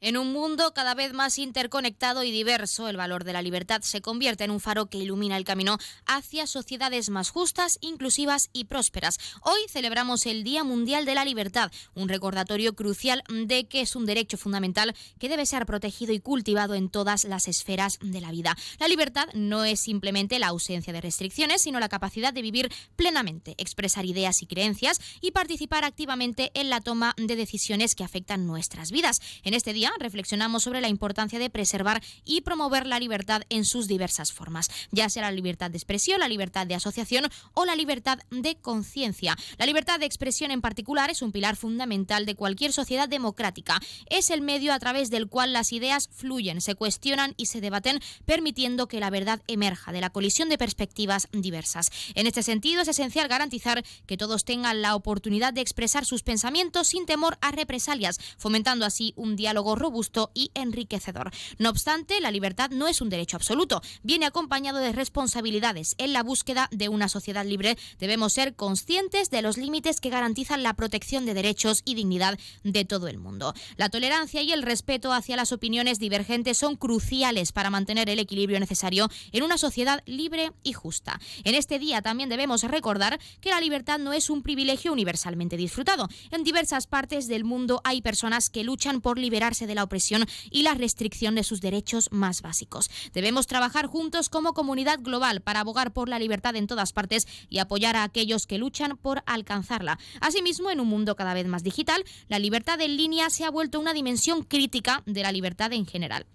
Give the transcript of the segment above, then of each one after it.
En un mundo cada vez más interconectado y diverso, el valor de la libertad se convierte en un faro que ilumina el camino hacia sociedades más justas, inclusivas y prósperas. Hoy celebramos el Día Mundial de la Libertad, un recordatorio crucial de que es un derecho fundamental que debe ser protegido y cultivado en todas las esferas de la vida. La libertad no es simplemente la ausencia de restricciones, sino la capacidad de vivir plenamente, expresar ideas y creencias y participar activamente en la toma de decisiones que afectan nuestras vidas. En este día reflexionamos sobre la importancia de preservar y promover la libertad en sus diversas formas, ya sea la libertad de expresión, la libertad de asociación o la libertad de conciencia. La libertad de expresión en particular es un pilar fundamental de cualquier sociedad democrática. Es el medio a través del cual las ideas fluyen, se cuestionan y se debaten, permitiendo que la verdad emerja de la colisión de perspectivas diversas. En este sentido, es esencial garantizar que todos tengan la oportunidad de expresar sus pensamientos sin temor a represalias, fomentando así un diálogo robusto y enriquecedor. No obstante, la libertad no es un derecho absoluto, viene acompañado de responsabilidades. En la búsqueda de una sociedad libre debemos ser conscientes de los límites que garantizan la protección de derechos y dignidad de todo el mundo. La tolerancia y el respeto hacia las opiniones divergentes son cruciales para mantener el equilibrio necesario en una sociedad libre y justa. En este día también debemos recordar que la libertad no es un privilegio universalmente disfrutado. En diversas partes del mundo hay personas que luchan por liberarse de la opresión y la restricción de sus derechos más básicos. Debemos trabajar juntos como comunidad global para abogar por la libertad en todas partes y apoyar a aquellos que luchan por alcanzarla. Asimismo, en un mundo cada vez más digital, la libertad en línea se ha vuelto una dimensión crítica de la libertad en general.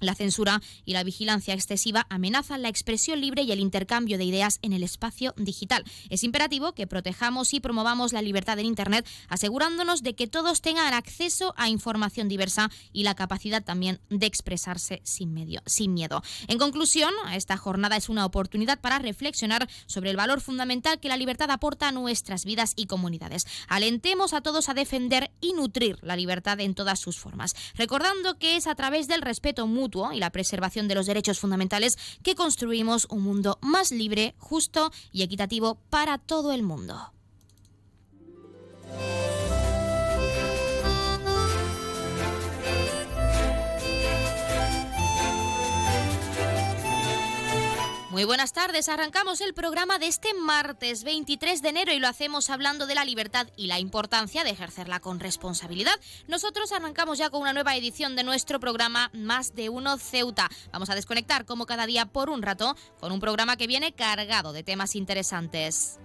La censura y la vigilancia excesiva amenazan la expresión libre y el intercambio de ideas en el espacio digital. Es imperativo que protejamos y promovamos la libertad en Internet, asegurándonos de que todos tengan acceso a información diversa y la capacidad también de expresarse sin, medio, sin miedo. En conclusión, esta jornada es una oportunidad para reflexionar sobre el valor fundamental que la libertad aporta a nuestras vidas y comunidades. Alentemos a todos a defender y nutrir la libertad en todas sus formas, recordando que es a través del respeto mutuo y la preservación de los derechos fundamentales que construimos un mundo más libre, justo y equitativo para todo el mundo. Muy buenas tardes, arrancamos el programa de este martes 23 de enero y lo hacemos hablando de la libertad y la importancia de ejercerla con responsabilidad. Nosotros arrancamos ya con una nueva edición de nuestro programa Más de Uno Ceuta. Vamos a desconectar como cada día por un rato con un programa que viene cargado de temas interesantes.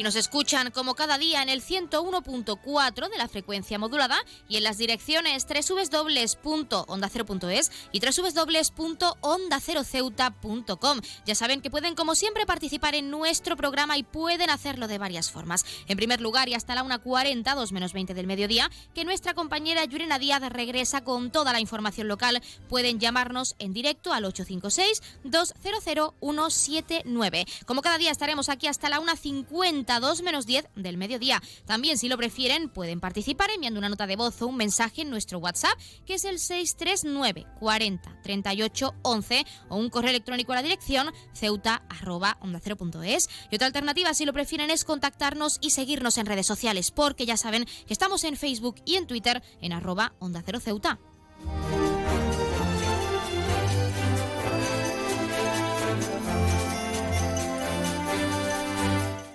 Y nos escuchan como cada día en el 101.4 de la frecuencia modulada y en las direcciones www.ondacero.es y www.ondaceroceuta.com. Ya saben que pueden como siempre participar en nuestro programa y pueden hacerlo de varias formas. En primer lugar y hasta la 1.40, 2 menos 20 del mediodía, que nuestra compañera Yurena Díaz regresa con toda la información local. Pueden llamarnos en directo al 856 200 179. Como cada día estaremos aquí hasta la 1.50 2 menos 10 del mediodía. También, si lo prefieren, pueden participar enviando una nota de voz o un mensaje en nuestro WhatsApp, que es el 639 40 38 11 o un correo electrónico a la dirección ceuta arroba onda Y otra alternativa, si lo prefieren, es contactarnos y seguirnos en redes sociales, porque ya saben que estamos en Facebook y en Twitter en arroba onda cero ceuta.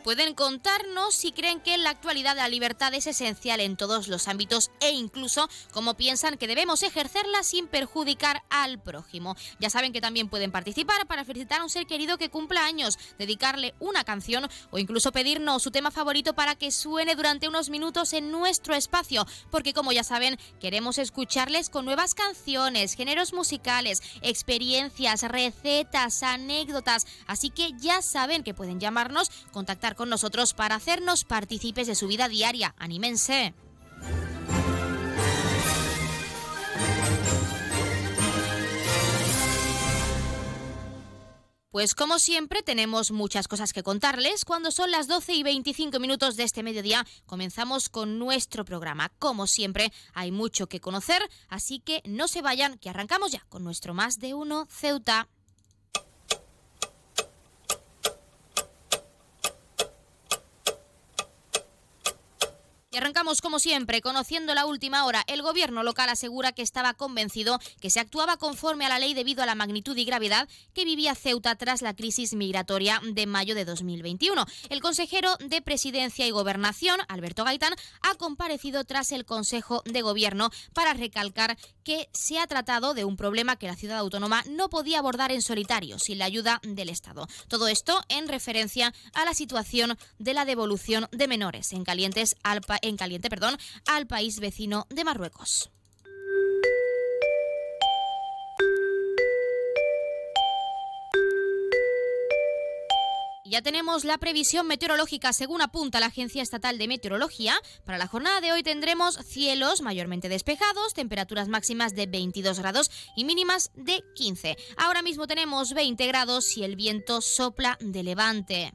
Pueden contarnos si creen que en la actualidad la libertad es esencial en todos los ámbitos e incluso cómo piensan que debemos ejercerla sin perjudicar al prójimo. Ya saben que también pueden participar para felicitar a un ser querido que cumpla años, dedicarle una canción o incluso pedirnos su tema favorito para que suene durante unos minutos en nuestro espacio, porque como ya saben, queremos escucharles con nuevas canciones, géneros musicales, experiencias, recetas, anécdotas, así que ya saben que pueden llamarnos, contactar con nosotros para hacernos partícipes de su vida diaria. ¡Anímense! Pues como siempre tenemos muchas cosas que contarles. Cuando son las 12 y 25 minutos de este mediodía comenzamos con nuestro programa. Como siempre hay mucho que conocer, así que no se vayan, que arrancamos ya con nuestro Más de Uno Ceuta. Y arrancamos como siempre, conociendo la última hora. El gobierno local asegura que estaba convencido que se actuaba conforme a la ley debido a la magnitud y gravedad que vivía Ceuta tras la crisis migratoria de mayo de 2021. El consejero de Presidencia y Gobernación, Alberto Gaitán, ha comparecido tras el Consejo de Gobierno para recalcar que se ha tratado de un problema que la ciudad autónoma no podía abordar en solitario sin la ayuda del Estado. Todo esto en referencia a la situación de la devolución de menores en calientes al en caliente, perdón, al país vecino de Marruecos. Ya tenemos la previsión meteorológica según apunta la Agencia Estatal de Meteorología. Para la jornada de hoy tendremos cielos mayormente despejados, temperaturas máximas de 22 grados y mínimas de 15. Ahora mismo tenemos 20 grados y el viento sopla de levante.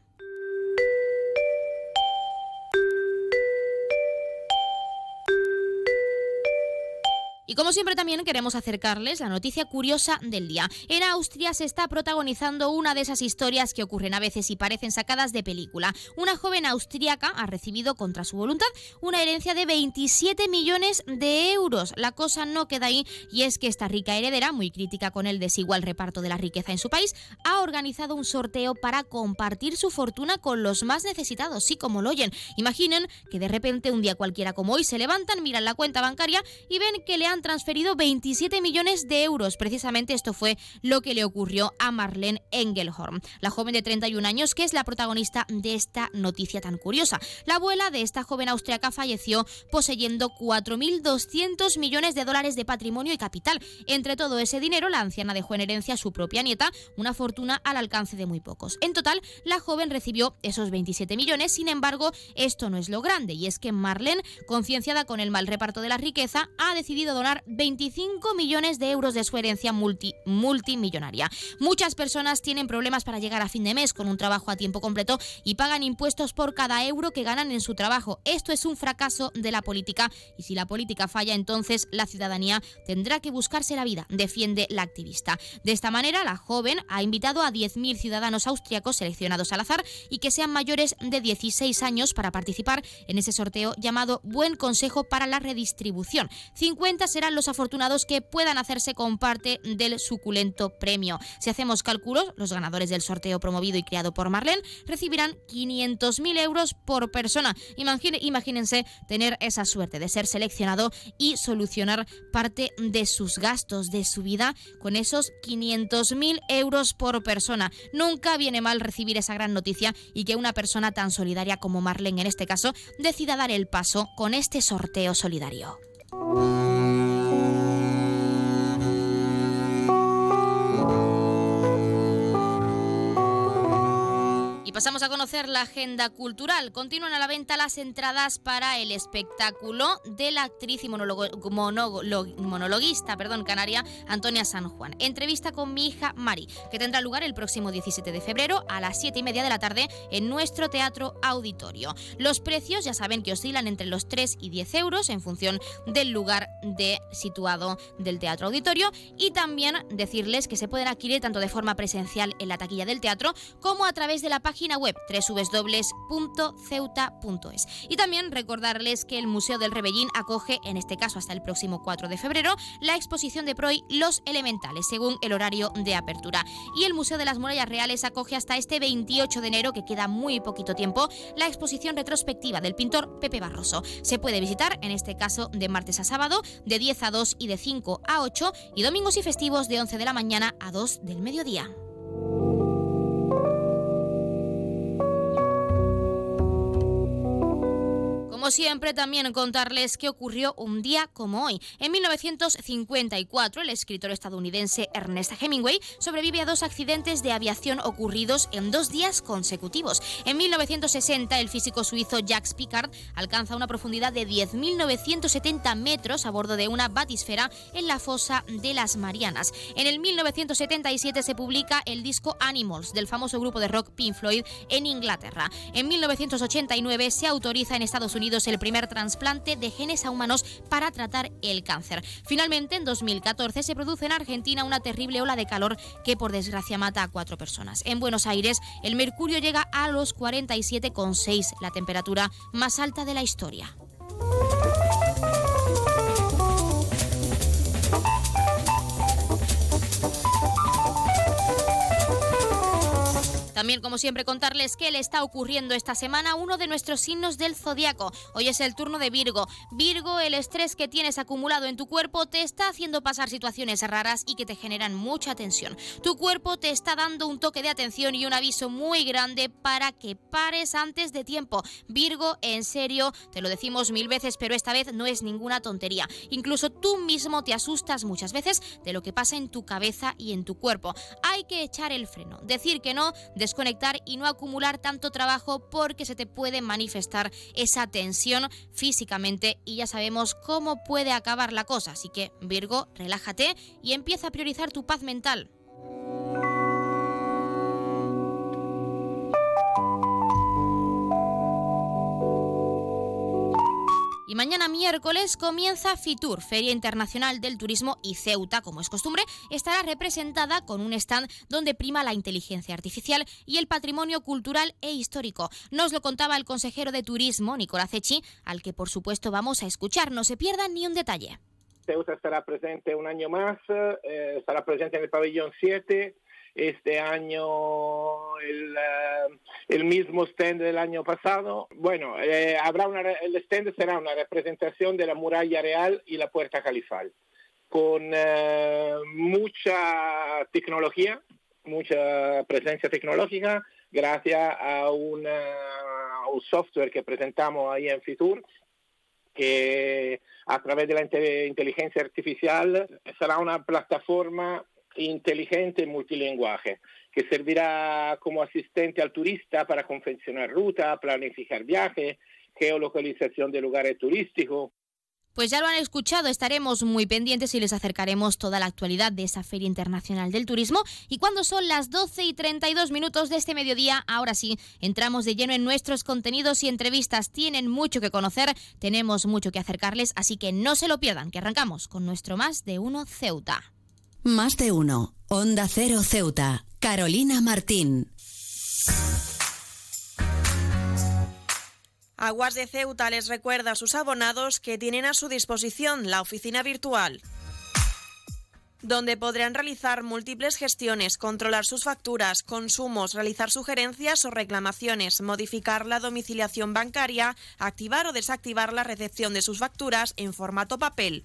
Y como siempre también queremos acercarles la noticia curiosa del día. En Austria se está protagonizando una de esas historias que ocurren a veces y parecen sacadas de película. Una joven austríaca ha recibido contra su voluntad una herencia de 27 millones de euros. La cosa no queda ahí y es que esta rica heredera, muy crítica con el desigual reparto de la riqueza en su país, ha organizado un sorteo para compartir su fortuna con los más necesitados, sí como lo oyen. Imaginen que de repente un día cualquiera como hoy se levantan, miran la cuenta bancaria y ven que le han transferido 27 millones de euros. Precisamente esto fue lo que le ocurrió a Marlene Engelhorn, la joven de 31 años que es la protagonista de esta noticia tan curiosa. La abuela de esta joven austriaca falleció poseyendo 4.200 millones de dólares de patrimonio y capital. Entre todo ese dinero, la anciana dejó en herencia a su propia nieta una fortuna al alcance de muy pocos. En total, la joven recibió esos 27 millones, sin embargo, esto no es lo grande, y es que Marlene, concienciada con el mal reparto de la riqueza, ha decidido donar 25 millones de euros de su herencia multi, multimillonaria. Muchas personas tienen problemas para llegar a fin de mes con un trabajo a tiempo completo y pagan impuestos por cada euro que ganan en su trabajo. Esto es un fracaso de la política y si la política falla entonces la ciudadanía tendrá que buscarse la vida, defiende la activista. De esta manera la joven ha invitado a 10.000 ciudadanos austriacos seleccionados al azar y que sean mayores de 16 años para participar en ese sorteo llamado Buen Consejo para la Redistribución. 50 serán los afortunados que puedan hacerse con parte del suculento premio. Si hacemos cálculos, los ganadores del sorteo promovido y creado por Marlene recibirán 500.000 euros por persona. imagínense tener esa suerte de ser seleccionado y solucionar parte de sus gastos de su vida con esos 500.000 euros por persona. Nunca viene mal recibir esa gran noticia y que una persona tan solidaria como Marlene en este caso decida dar el paso con este sorteo solidario. Pasamos a conocer la agenda cultural. Continúan a la venta las entradas para el espectáculo de la actriz y monologuista perdón, canaria Antonia San Juan. Entrevista con mi hija Mari, que tendrá lugar el próximo 17 de febrero a las 7 y media de la tarde en nuestro teatro auditorio. Los precios ya saben que oscilan entre los 3 y 10 euros en función del lugar de situado del teatro auditorio y también decirles que se pueden adquirir tanto de forma presencial en la taquilla del teatro como a través de la página página web www.ceuta.es. Y también recordarles que el Museo del Rebellín acoge, en este caso hasta el próximo 4 de febrero, la exposición de Proy Los Elementales, según el horario de apertura. Y el Museo de las Murallas Reales acoge hasta este 28 de enero, que queda muy poquito tiempo, la exposición retrospectiva del pintor Pepe Barroso. Se puede visitar, en este caso, de martes a sábado, de 10 a 2 y de 5 a 8, y domingos y festivos de 11 de la mañana a 2 del mediodía. Como siempre, también contarles qué ocurrió un día como hoy. En 1954, el escritor estadounidense Ernest Hemingway sobrevive a dos accidentes de aviación ocurridos en dos días consecutivos. En 1960, el físico suizo Jacques Picard alcanza una profundidad de 10.970 metros a bordo de una batisfera en la fosa de las Marianas. En el 1977 se publica el disco Animals del famoso grupo de rock Pink Floyd en Inglaterra. En 1989 se autoriza en Estados Unidos el primer trasplante de genes a humanos para tratar el cáncer. Finalmente, en 2014 se produce en Argentina una terrible ola de calor que por desgracia mata a cuatro personas. En Buenos Aires, el mercurio llega a los 47,6, la temperatura más alta de la historia. También, como siempre, contarles qué le está ocurriendo esta semana uno de nuestros signos del zodiaco. Hoy es el turno de Virgo. Virgo, el estrés que tienes acumulado en tu cuerpo te está haciendo pasar situaciones raras y que te generan mucha tensión. Tu cuerpo te está dando un toque de atención y un aviso muy grande para que pares antes de tiempo. Virgo, en serio, te lo decimos mil veces, pero esta vez no es ninguna tontería. Incluso tú mismo te asustas muchas veces de lo que pasa en tu cabeza y en tu cuerpo. Hay que echar el freno, decir que no, desconectar y no acumular tanto trabajo porque se te puede manifestar esa tensión físicamente y ya sabemos cómo puede acabar la cosa. Así que Virgo, relájate y empieza a priorizar tu paz mental. Y mañana miércoles comienza FITUR, Feria Internacional del Turismo, y Ceuta, como es costumbre, estará representada con un stand donde prima la inteligencia artificial y el patrimonio cultural e histórico. Nos lo contaba el consejero de Turismo, Nicolás Echi, al que por supuesto vamos a escuchar. No se pierdan ni un detalle. Ceuta estará presente un año más, eh, estará presente en el pabellón 7 este año el, eh, el, mismo stand del año pasado. Bueno, eh, habrá una, el stand será una representación de la muralla real y la puerta califal, con eh, mucha tecnología, mucha presencia tecnológica, gracias a, a un software que presentamos ahí en Fitur, que a través de la inteligencia artificial será una plataforma inteligente multilinguaje que servirá como asistente al turista para confeccionar ruta, planificar viaje, geolocalización de lugares turísticos. Pues ya lo han escuchado, estaremos muy pendientes y les acercaremos toda la actualidad de esa Feria Internacional del Turismo. Y cuando son las 12 y 32 minutos de este mediodía, ahora sí, entramos de lleno en nuestros contenidos y entrevistas. Tienen mucho que conocer, tenemos mucho que acercarles, así que no se lo pierdan, que arrancamos con nuestro Más de Uno Ceuta. Más de uno. Onda Cero Ceuta. Carolina Martín. Aguas de Ceuta les recuerda a sus abonados que tienen a su disposición la oficina virtual donde podrán realizar múltiples gestiones, controlar sus facturas, consumos, realizar sugerencias o reclamaciones, modificar la domiciliación bancaria, activar o desactivar la recepción de sus facturas en formato papel.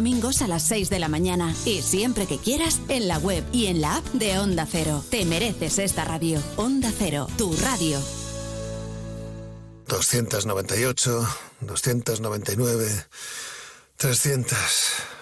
a las 6 de la mañana y siempre que quieras en la web y en la app de Onda Cero. Te mereces esta radio. Onda Cero, tu radio. 298, 299, 300.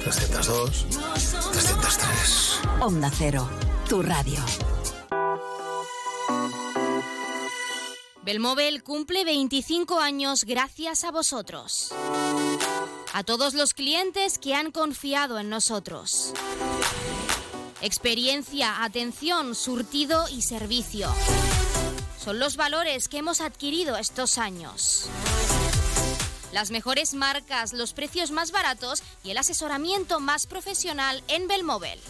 302, 303. Onda Cero, tu radio. Belmóvil cumple 25 años gracias a vosotros. A todos los clientes que han confiado en nosotros. Experiencia, atención, surtido y servicio. Son los valores que hemos adquirido estos años. Las mejores marcas, los precios más baratos y el asesoramiento más profesional en Belmóvil.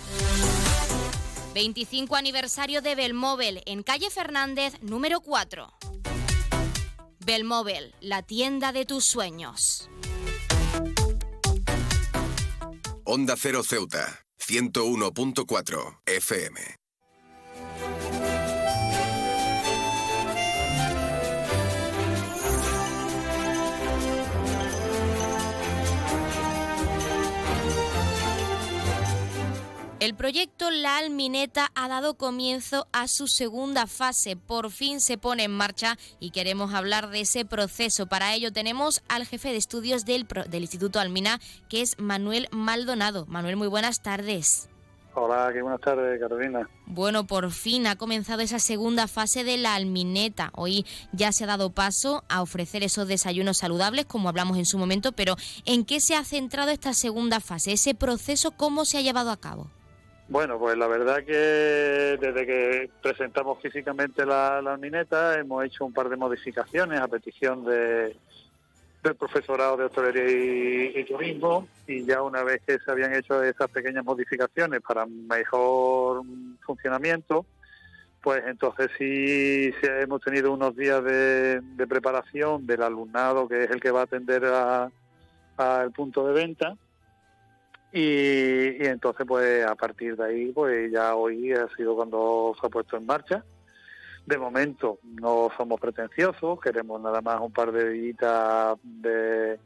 25 aniversario de Belmóvil en calle Fernández número 4. Belmóvil, la tienda de tus sueños. Onda Cero Ceuta, 101.4 FM. El proyecto La Almineta ha dado comienzo a su segunda fase. Por fin se pone en marcha y queremos hablar de ese proceso. Para ello tenemos al jefe de estudios del, del Instituto Almina, que es Manuel Maldonado. Manuel, muy buenas tardes. Hola, qué buenas tardes, Carolina. Bueno, por fin ha comenzado esa segunda fase de la almineta. Hoy ya se ha dado paso a ofrecer esos desayunos saludables, como hablamos en su momento, pero ¿en qué se ha centrado esta segunda fase? ¿Ese proceso cómo se ha llevado a cabo? Bueno, pues la verdad que desde que presentamos físicamente la, la mineta hemos hecho un par de modificaciones a petición de, del profesorado de hostelería y, turismo y ya una vez que se habían hecho esas pequeñas modificaciones para mejor funcionamiento, pues entonces sí, hemos tenido unos días de, preparación del alumnado que es el que va a atender al punto de venta y, entonces, pues a partir de ahí, pues ya hoy ha sido cuando se ha puesto en marcha. De momento no somos pretenciosos, queremos nada más un par de días de,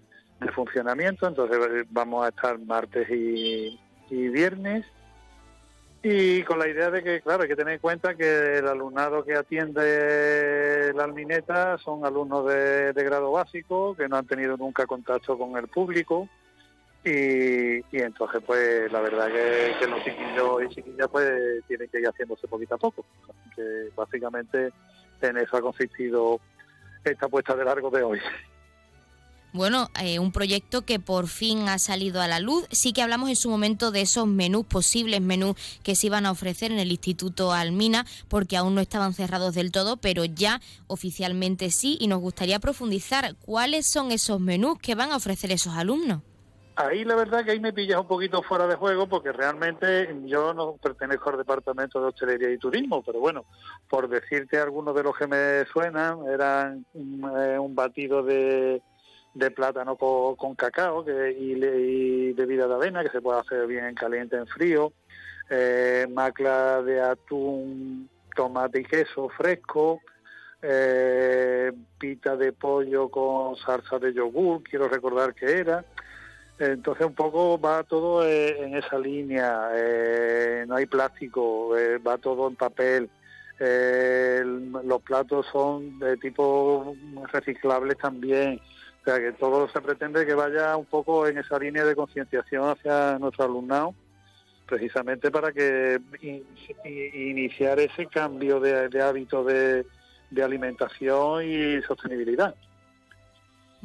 funcionamiento, entonces vamos a estar martes y, viernes. Y con la idea de que, claro, hay que tener en cuenta que el alumnado que atiende la almineta son alumnos de grado básico, que no han tenido nunca contacto con el público, y, entonces, pues la verdad que, que, los chiquillos y chiquillas pues tienen que ir haciéndose poquito a poco. que básicamente en eso ha consistido esta puesta de largo de hoy. Bueno, eh, un proyecto que por fin ha salido a la luz. Sí que hablamos en su momento de esos menús, posibles menús que se iban a ofrecer en el Instituto Almina, porque aún no estaban cerrados del todo, pero ya oficialmente sí. Y nos gustaría profundizar cuáles son esos menús que van a ofrecer esos alumnos. Ahí la verdad que ahí me pillas un poquito fuera de juego porque realmente yo no pertenezco al departamento de hostelería y turismo, pero bueno, por decirte algunos de los que me suenan, eran un, eh, batido de, plátano con, cacao que, y, y, bebida de avena que se puede hacer bien en caliente, en frío, eh, macla de atún, tomate y queso fresco, eh, pita de pollo con salsa de yogur, quiero recordar que era entonces un poco va todo eh, en esa línea, eh, no hay plástico, eh, va todo en papel, los platos son de tipo reciclables también, o sea que todo se pretende que vaya un poco en esa línea de concienciación hacia nuestro alumnado, precisamente para que iniciar ese cambio de hábito de alimentación y sostenibilidad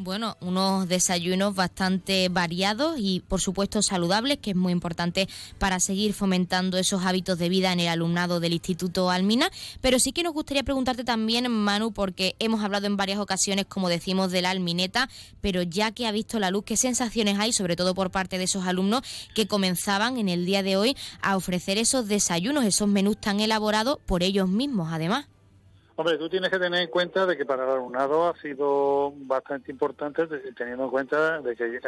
bueno, unos desayunos bastante variados y por supuesto saludables, que es muy importante para seguir fomentando esos hábitos de vida en el alumnado del Instituto Almina. Pero sí que nos gustaría preguntarte también, Manu, porque hemos hablado en varias ocasiones, como decimos, de la almineta, pero ya que ha visto la luz, ¿qué sensaciones hay, sobre todo por parte de esos alumnos que comenzaban en el día de hoy a ofrecer esos desayunos, esos menús tan elaborados por ellos mismos, además? Hombre, tú tienes que tener en cuenta de que para el alumnado ha sido bastante importante, teniendo en cuenta de que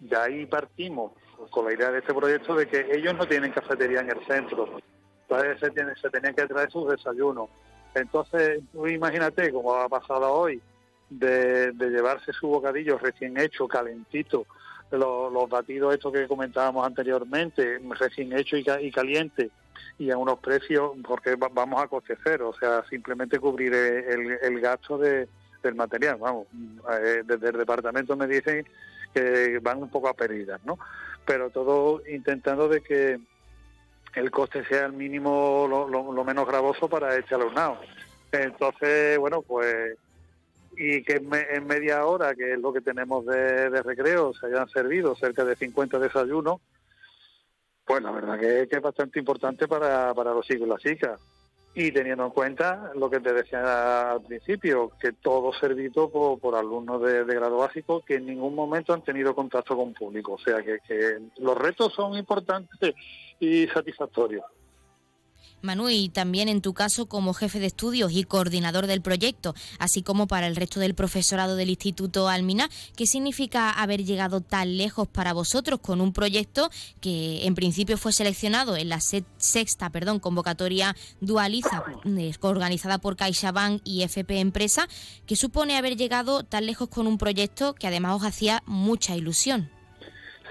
ya ahí partimos con la idea de este proyecto de que ellos no tienen cafetería en el centro, entonces se, tiene, se tenían que traer sus desayunos. Entonces, imagínate, como ha pasado hoy, de, llevarse su bocadillo recién hecho, calentito, los, batidos estos que comentábamos anteriormente, recién hecho y, y caliente, y a unos precios, porque vamos a coste cero, o sea, simplemente cubrir el, gasto de, del material. Vamos, eh, desde el departamento me dicen que van un poco a pérdidas, ¿no? Pero todo intentando de que el coste sea el mínimo, lo, menos gravoso para este alumnado. Entonces, bueno, pues y que en, media hora, que es lo que tenemos de, de, recreo, se hayan servido cerca de 50 desayunos, pues la verdad que, es bastante importante para, para los chicos y las chicas. Y teniendo en cuenta lo que te decía al principio, que todo servido por, alumnos de, grado básico que en ningún momento han tenido contacto con público. O sea que los retos son importantes y satisfactorios. Manu, y también en tu caso como jefe de estudios y coordinador del proyecto, así como para el resto del profesorado del Instituto Almina, ¿qué significa haber llegado tan lejos para vosotros con un proyecto que en principio fue seleccionado en la sexta convocatoria Dualiza, eh, organizada por CaixaBank y FP Empresa, que supone haber llegado tan lejos con un proyecto que además os hacía mucha ilusión?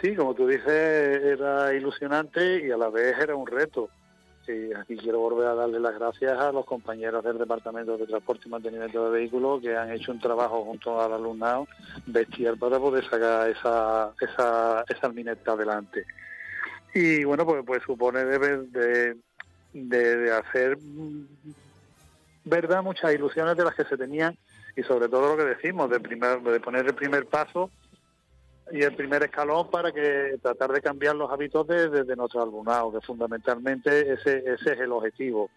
Sí, como tú dices, era ilusionante y a la vez era un reto y aquí quiero volver a darle las gracias a los compañeros del Departamento de Transporte y Mantenimiento de Vehículos que han hecho un trabajo junto al alumnado bestial para poder sacar esa, esa, esa mineta adelante. Y bueno, pues, pues supone de, de, hacer verdad muchas ilusiones de las que se tenían y sobre todo lo que decimos, de, primer, de poner el primer paso y el primer escalón para que tratar de cambiar los hábitos desde de, nuestro alumnado, que fundamentalmente ese, ese es el objetivo.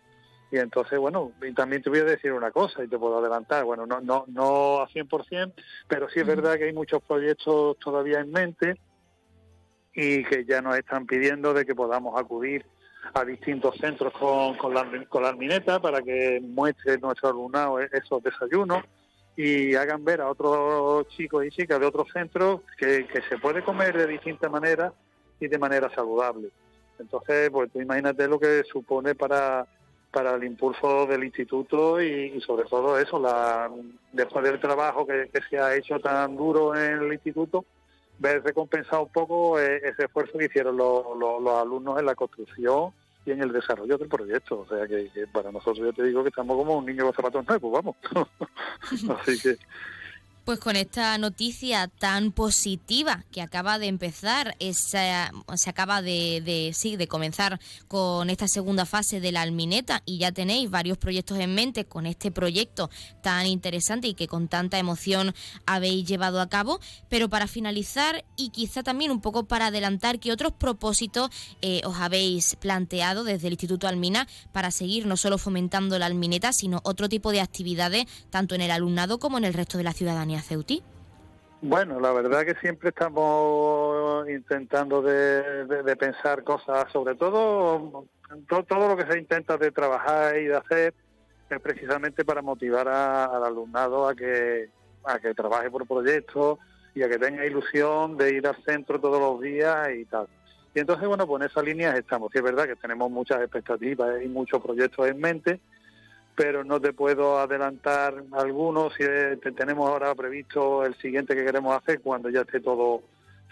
Y entonces, bueno, y también te voy a decir una cosa y te puedo adelantar, bueno, no, no, no a 100%, pero sí es verdad que hay muchos proyectos todavía en mente y que ya nos están pidiendo de que podamos acudir a distintos centros con, con, la, con la mineta para que muestre nuestro alumnado esos desayunos y hagan ver a otros chicos y chicas de otros centros que, se puede comer de distintas maneras y de manera saludable. Entonces, pues tú imagínate lo que supone para, para el impulso del instituto y, sobre todo eso, la, después del trabajo que, se ha hecho tan duro en el instituto, ver recompensado un poco eh, ese esfuerzo que hicieron los, los alumnos en la construcción y en el desarrollo del proyecto. O sea que, para nosotros yo te digo que estamos como un niño con zapatos nuevos, vamos. Así que pues con esta noticia tan positiva que acaba de empezar, esa, se acaba de, de, sí, de comenzar con esta segunda fase de la Almineta y ya tenéis varios proyectos en mente con este proyecto tan interesante y que con tanta emoción habéis llevado a cabo. Pero para finalizar y quizá también un poco para adelantar, ¿qué otros propósitos eh, os habéis planteado desde el Instituto Almina para seguir no solo fomentando la Almineta, sino otro tipo de actividades tanto en el alumnado como en el resto de la ciudadanía? Ceuti? Bueno, la verdad que siempre estamos intentando de, pensar cosas, sobre todo, todo, lo que se intenta de trabajar y de hacer es precisamente para motivar al alumnado a que, a que trabaje por proyectos y a que tenga ilusión de ir al centro todos los días y tal. Y entonces, bueno, pues esas líneas estamos. Sí es verdad que tenemos muchas expectativas y muchos proyectos en mente, pero no te puedo adelantar algunos. Si tenemos ahora previsto el siguiente que queremos hacer cuando ya esté todo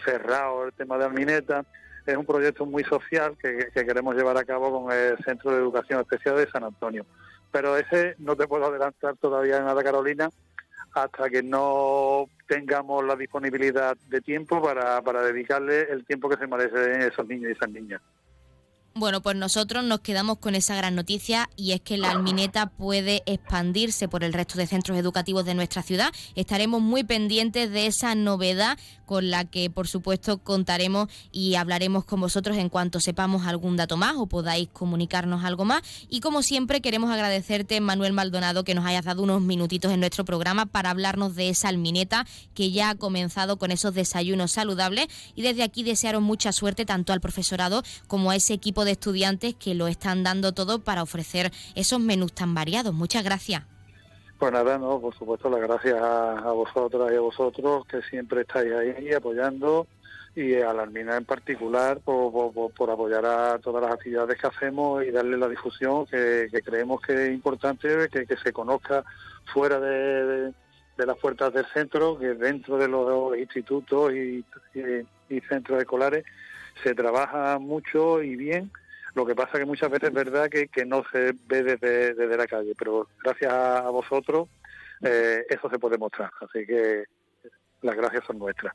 cerrado el tema de Almineta. Es un proyecto muy social que, queremos llevar a cabo con el Centro de Educación Especial de San Antonio. Pero ese no te puedo adelantar todavía nada, Carolina, hasta que no tengamos la disponibilidad de tiempo para, para dedicarle el tiempo que se merecen esos niños y esas niñas. Bueno, pues nosotros nos quedamos con esa gran noticia y es que la Almineta puede expandirse por el resto de centros educativos de nuestra ciudad. Estaremos muy pendientes de esa novedad con la que por supuesto contaremos y hablaremos con vosotros en cuanto sepamos algún dato más o podáis comunicarnos algo más. Y como siempre queremos agradecerte Manuel Maldonado que nos hayas dado unos minutitos en nuestro programa para hablarnos de esa Almineta que ya ha comenzado con esos desayunos saludables y desde aquí desearos mucha suerte tanto al profesorado como a ese equipo de de estudiantes que lo están dando todo para ofrecer esos menús tan variados. Muchas gracias. Pues nada, no, por supuesto, las gracias a, vosotras y a vosotros que siempre estáis ahí apoyando y a la Almina en particular por, apoyar a todas las actividades que hacemos y darle la difusión que, creemos que es importante, que, se conozca fuera de, las puertas del centro, que dentro de los institutos y, centros escolares se trabaja mucho y bien. Lo que pasa que muchas veces es verdad que, no se ve desde, la calle, pero gracias a vosotros eh, eso se puede mostrar. Así que las gracias son nuestras.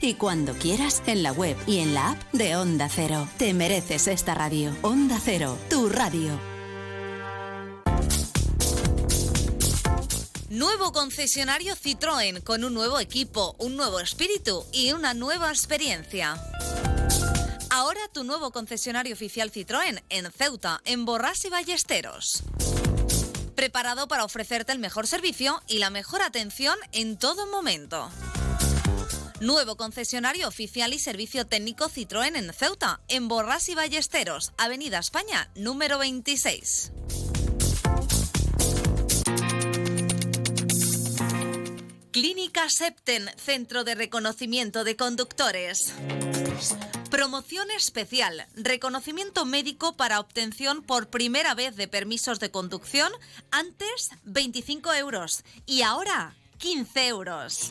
y cuando quieras en la web y en la app de Onda Cero. Te mereces esta radio. Onda Cero, tu radio. Nuevo concesionario Citroën con un nuevo equipo, un nuevo espíritu y una nueva experiencia. Ahora tu nuevo concesionario oficial Citroën en Ceuta, en Borras y Ballesteros. Preparado para ofrecerte el mejor servicio y la mejor atención en todo momento. Nuevo concesionario oficial y servicio técnico Citroën en Ceuta, en Borras y Ballesteros, Avenida España, número 26. Clínica Septen, Centro de Reconocimiento de Conductores. Promoción especial, reconocimiento médico para obtención por primera vez de permisos de conducción, antes 25 euros y ahora 15 euros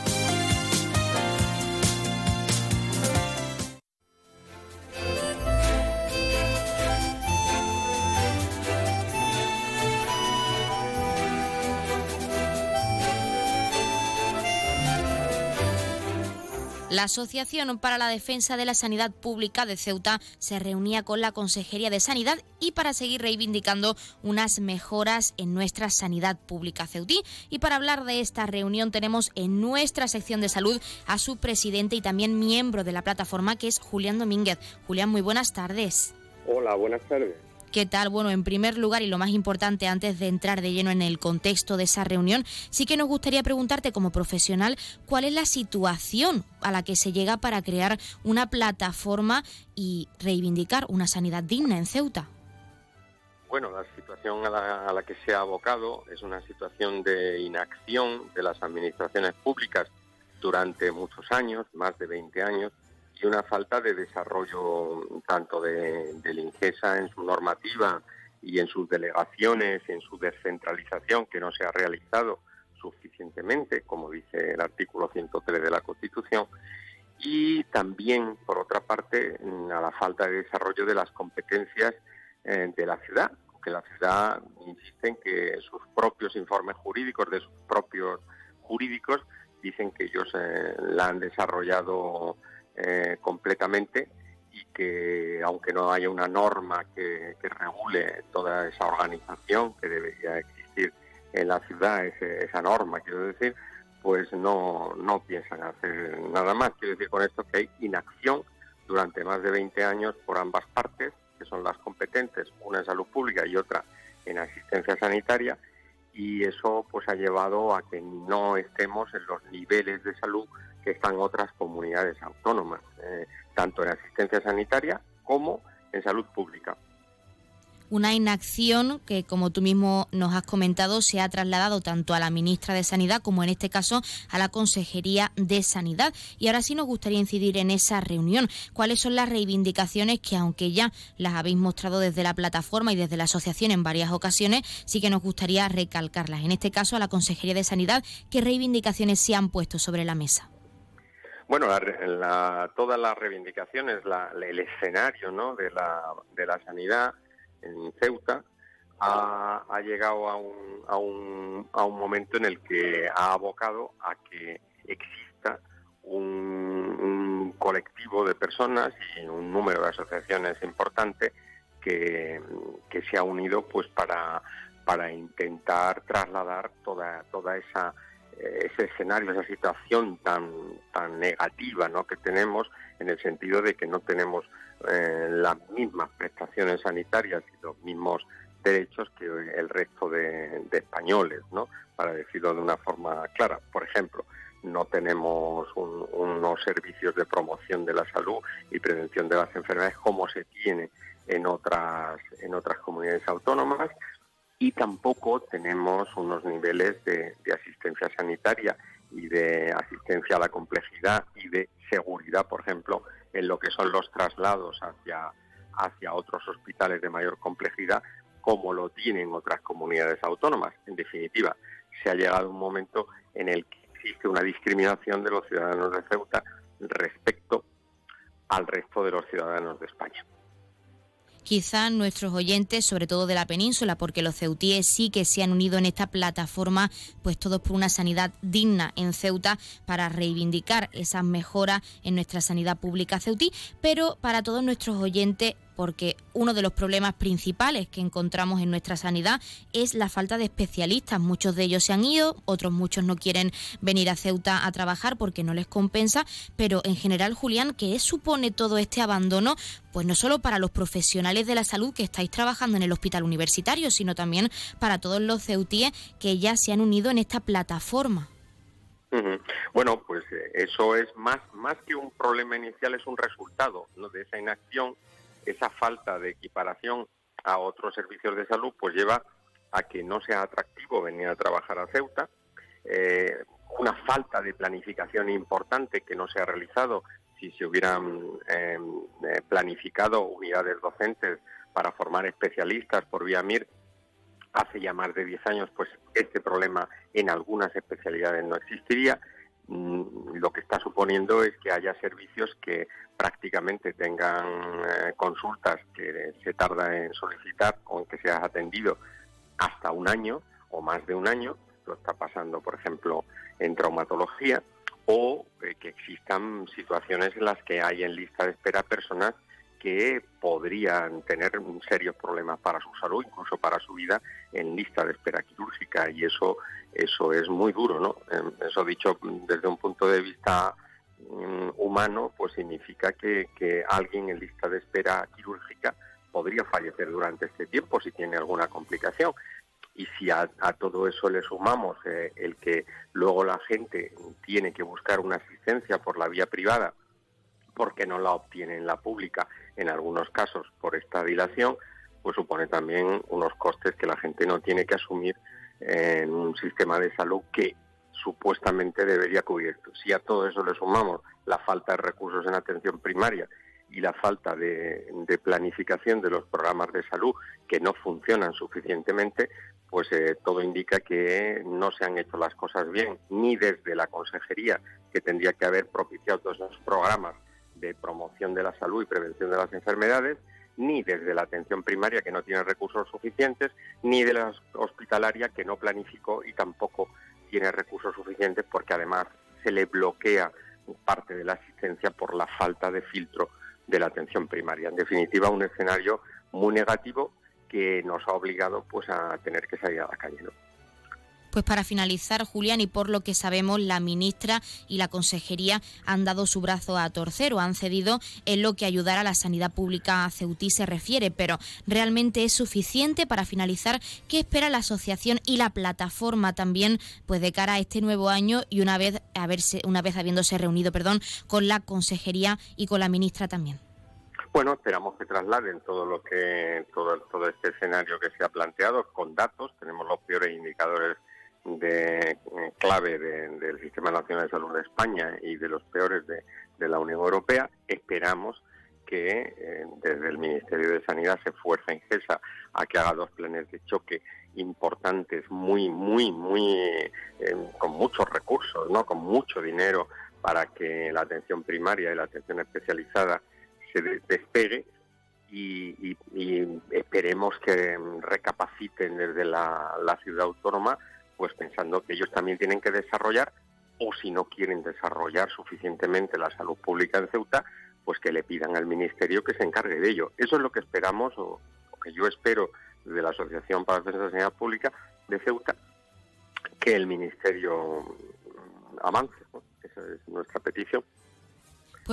La Asociación para la Defensa de la Sanidad Pública de Ceuta se reunía con la Consejería de Sanidad y para seguir reivindicando unas mejoras en nuestra sanidad pública ceutí. Y para hablar de esta reunión tenemos en nuestra sección de salud a su presidente y también miembro de la plataforma que es Julián Domínguez. Julián, muy buenas tardes. Hola, buenas tardes. ¿Qué tal? Bueno, en primer lugar y lo más importante antes de entrar de lleno en el contexto de esa reunión, sí que nos gustaría preguntarte como profesional cuál es la situación a la que se llega para crear una plataforma y reivindicar una sanidad digna en Ceuta. Bueno, la situación a la, que se ha abocado es una situación de inacción de las administraciones públicas durante muchos años, más de 20 años, y una falta de desarrollo tanto de, de la INGESA en su normativa y en sus delegaciones, en su descentralización, que no se ha realizado suficientemente, como dice el artículo 103 de la Constitución, y también, por otra parte, a la falta de desarrollo de las competencias eh, de la ciudad, que la ciudad insiste en que sus propios informes jurídicos, de sus propios jurídicos, dicen que ellos eh, la han desarrollado eh, completamente y que aunque no haya una norma que, regule toda esa organización que debería existir en la ciudad, esa norma, quiero decir, pues no, no piensan hacer nada más. Quiero decir con esto que hay inacción durante más de 20 años por ambas partes que son las competentes, una en salud pública y otra en asistencia sanitaria, y eso pues ha llevado a que no estemos en los niveles de salud que están otras comunidades autónomas, eh, tanto en asistencia sanitaria como en salud pública una inacción que, como tú mismo nos has comentado, se ha trasladado tanto a la ministra de Sanidad como en este caso a la Consejería de Sanidad. Y ahora sí nos gustaría incidir en esa reunión. ¿Cuáles son las reivindicaciones que, aunque ya las habéis mostrado desde la plataforma y desde la asociación en varias ocasiones, sí que nos gustaría recalcarlas? En este caso, a la Consejería de Sanidad, ¿qué reivindicaciones se han puesto sobre la mesa? Bueno, todas las reivindicaciones, el escenario ¿no? de, la, de la sanidad en Ceuta, ha, llegado a un, a, un, a un momento en el que ha abocado a que exista un, colectivo de personas y un número de asociaciones importante que, que se ha unido pues para, para intentar trasladar toda, toda esa ese escenario, esa situación tan tan negativa ¿no? que tenemos en el sentido de que no tenemos eh, las mismas prestaciones sanitarias y los mismos derechos que el resto de, españoles, ¿no? Para decirlo de una forma clara. Por ejemplo, no tenemos unos servicios de promoción de la salud y prevención de las enfermedades como se tiene en otras en otras comunidades autónomas y tampoco tenemos unos niveles de asistencia sanitaria y de asistencia a la complejidad y de seguridad, por ejemplo, en lo que son los traslados hacia, hacia otros hospitales de mayor complejidad, como lo tienen otras comunidades autónomas. En definitiva, se ha llegado un momento en el que existe una discriminación de los ciudadanos de Ceuta respecto al resto de los ciudadanos de España quizás nuestros oyentes, sobre todo de la península, porque los ceutíes sí que se han unido en esta plataforma, pues todos por una sanidad digna en Ceuta para reivindicar esas mejoras en nuestra sanidad pública ceutí, pero para todos nuestros oyentes porque uno de los problemas principales que encontramos en nuestra sanidad es la falta de especialistas. Muchos de ellos se han ido, otros muchos no quieren venir a Ceuta a trabajar porque no les compensa, pero en general, Julián, ¿qué supone todo este abandono? Pues no solo para los profesionales de la salud que estáis trabajando en el hospital universitario, sino también para todos los ceutíes que ya se han unido en esta plataforma. Bueno, pues eh, eso es más, más que un problema inicial, es un resultado de esa inacción esa falta de equiparación a otros servicios de salud pues lleva a que no sea atractivo venir a trabajar a Ceuta, eh, una falta de planificación importante que no se ha realizado si se hubieran em, eh, planificado unidades docentes para formar especialistas por vía MIR hace ya más de 10 años, pues este problema en algunas especialidades no existiría. Mm, lo que está suponiendo es que haya servicios que prácticamente tengan eh, consultas que se tarda en solicitar o en que seas atendido hasta un año o más de un año, lo está pasando por ejemplo en traumatología, o eh, que existan situaciones en las que hay en lista de espera personas que podrían tener serios problemas para su salud, incluso para su vida, en lista de espera quirúrgica y eso eso es muy duro, ¿no? Em, eso dicho desde un punto de vista mm, humano, pues significa que, que alguien en lista de espera quirúrgica podría fallecer durante este tiempo si tiene alguna complicación. Y si a, todo eso le sumamos eh, el que luego la gente tiene que buscar una asistencia por la vía privada porque no la obtiene en la pública, en algunos casos por esta dilación, pues supone también unos costes que la gente no tiene que asumir en un sistema de salud que supuestamente debería cubrir. Si a todo eso le sumamos la falta de recursos en atención primaria y la falta de, planificación de los programas de salud que no funcionan suficientemente, pues eh, todo indica que no se han hecho las cosas bien, ni desde la consejería, que tendría que haber propiciado todos esos programas de promoción de la salud y prevención de las enfermedades, ni desde la atención primaria, que no tiene recursos suficientes, ni de la hospitalaria, que no planificó y tampoco tiene recursos suficientes, porque además se le bloquea parte de la asistencia por la falta de filtro de la atención primaria. En definitiva, un escenario muy negativo que nos ha obligado pues a tener que salir a la calle. Pues para finalizar, Julián, y por lo que sabemos, la ministra y la consejería han dado su brazo a torcer o han cedido en lo que ayudar a la sanidad pública ceutí se refiere, pero ¿realmente es suficiente para finalizar? ¿Qué espera la asociación y la plataforma también pues de cara a este nuevo año y una vez, haberse, una vez habiéndose reunido perdón, con la consejería y con la ministra también? Bueno, esperamos que trasladen todo lo que todo, todo este escenario que se ha planteado con datos. Tenemos los peores indicadores de eh, clave del Sistema Nacional de Salud de España y de los peores de, la Unión Europea, esperamos que eh, desde el Ministerio de Sanidad se fuerza GESA a que haga dos planes de choque importantes, muy, muy, muy, eh, con muchos recursos, no, con mucho dinero para que la atención primaria y la atención especializada se despegue y, esperemos que recapaciten desde la ciudad autónoma pues pensando que ellos también tienen que desarrollar, o si no quieren desarrollar suficientemente la salud pública en Ceuta, pues que le pidan al Ministerio que se encargue de ello. Eso es lo que esperamos, o, que yo espero de la Asociación para la Defensa de la Sanidad Pública de Ceuta, que el Ministerio avance. Esa es nuestra petición.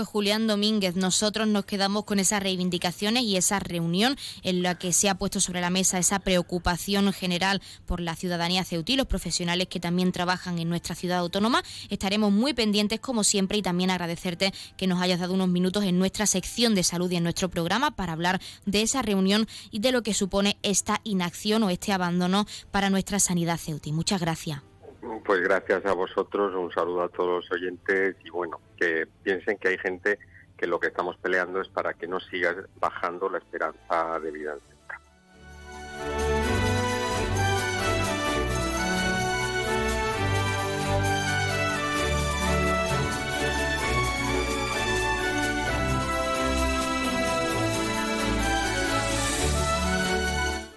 Julián Domínguez, nosotros nos quedamos con esas reivindicaciones y esa reunión en la que se ha puesto sobre la mesa esa preocupación general por la ciudadanía ceutí, los profesionales que también trabajan en nuestra ciudad autónoma. Estaremos muy pendientes como siempre y también agradecerte que nos hayas dado unos minutos en nuestra sección de salud y en nuestro programa para hablar de esa reunión y de lo que supone esta inacción o este abandono para nuestra sanidad ceutí. Muchas gracias. Pues gracias a vosotros, un saludo a todos los oyentes y bueno, que piensen que hay gente que lo que estamos peleando es para que no siga bajando la esperanza de vida.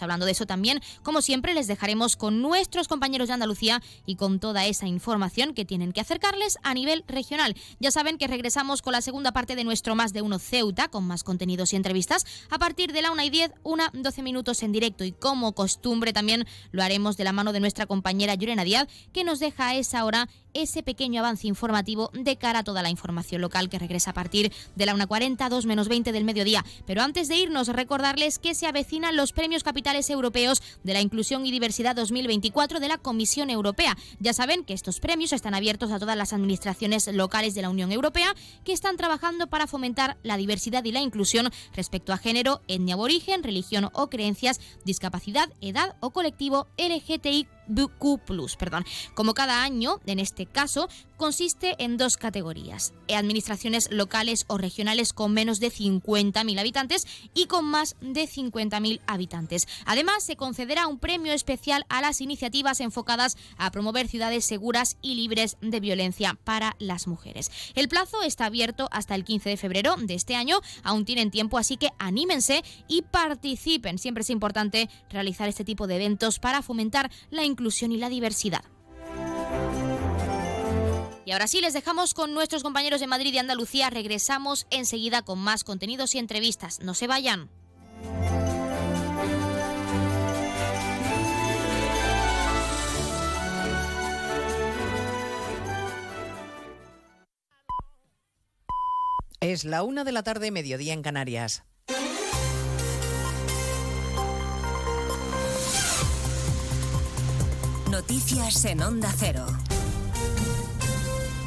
Hablando de eso también, como siempre, les dejaremos con nuestros compañeros de Andalucía y con toda esa información que tienen que acercarles a nivel regional. Ya saben que regresamos con la segunda parte de nuestro Más de Uno Ceuta, con más contenidos y entrevistas, a partir de la 1 y 10, una 12 minutos en directo. Y como costumbre también lo haremos de la mano de nuestra compañera Llorena Díaz, que nos deja a esa hora ese pequeño avance informativo de cara a toda la información local que regresa a partir de la 1.40, 2 menos 20 del mediodía. Pero antes de irnos, recordarles que se avecinan los premios capitales europeos de la inclusión y diversidad 2024 de la Comisión Europea. Ya saben que estos premios están abiertos a todas las administraciones locales de la Unión Europea que están trabajando para fomentar la diversidad y la inclusión respecto a género, etnia o origen, religión o creencias, discapacidad, edad o colectivo LGTBIQ+. Perdón. Como cada año, en este caso, consiste en dos categorías, administraciones locales o regionales con menos de 50.000 habitantes y con más de 50.000 habitantes. Además, se concederá un premio especial a las iniciativas enfocadas a promover ciudades seguras y libres de violencia para las mujeres. El plazo está abierto hasta el 15 de febrero de este año, aún tienen tiempo, así que anímense y participen. Siempre es importante realizar este tipo de eventos para fomentar la inclusión y la diversidad. Y ahora sí, les dejamos con nuestros compañeros de Madrid y Andalucía. Regresamos enseguida con más contenidos y entrevistas. No se vayan. Es la una de la tarde, mediodía en Canarias. Noticias en Onda Cero.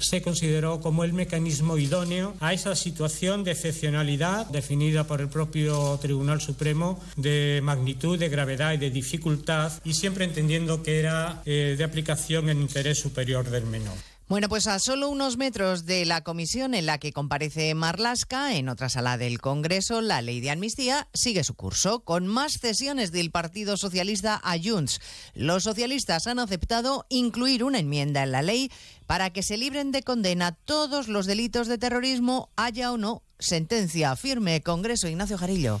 se consideró como el mecanismo idóneo a esa situación de excepcionalidad definida por el propio Tribunal Supremo de magnitud, de gravedad y de dificultad y siempre entendiendo que era eh, de aplicación en interés superior del menor. Bueno, pues a solo unos metros de la comisión en la que comparece Marlasca, en otra sala del Congreso, la ley de amnistía sigue su curso, con más cesiones del Partido Socialista a. Los socialistas han aceptado incluir una enmienda en la ley para que se libren de condena todos los delitos de terrorismo, haya o no sentencia firme. Congreso Ignacio Jarillo.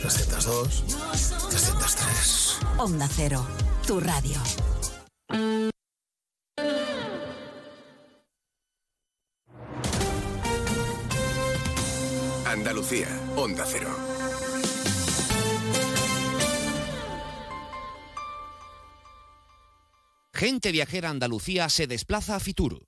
302, 303. Onda Cero, tu radio. Andalucía, Onda Cero. Gente viajera Andalucía se desplaza a Fitur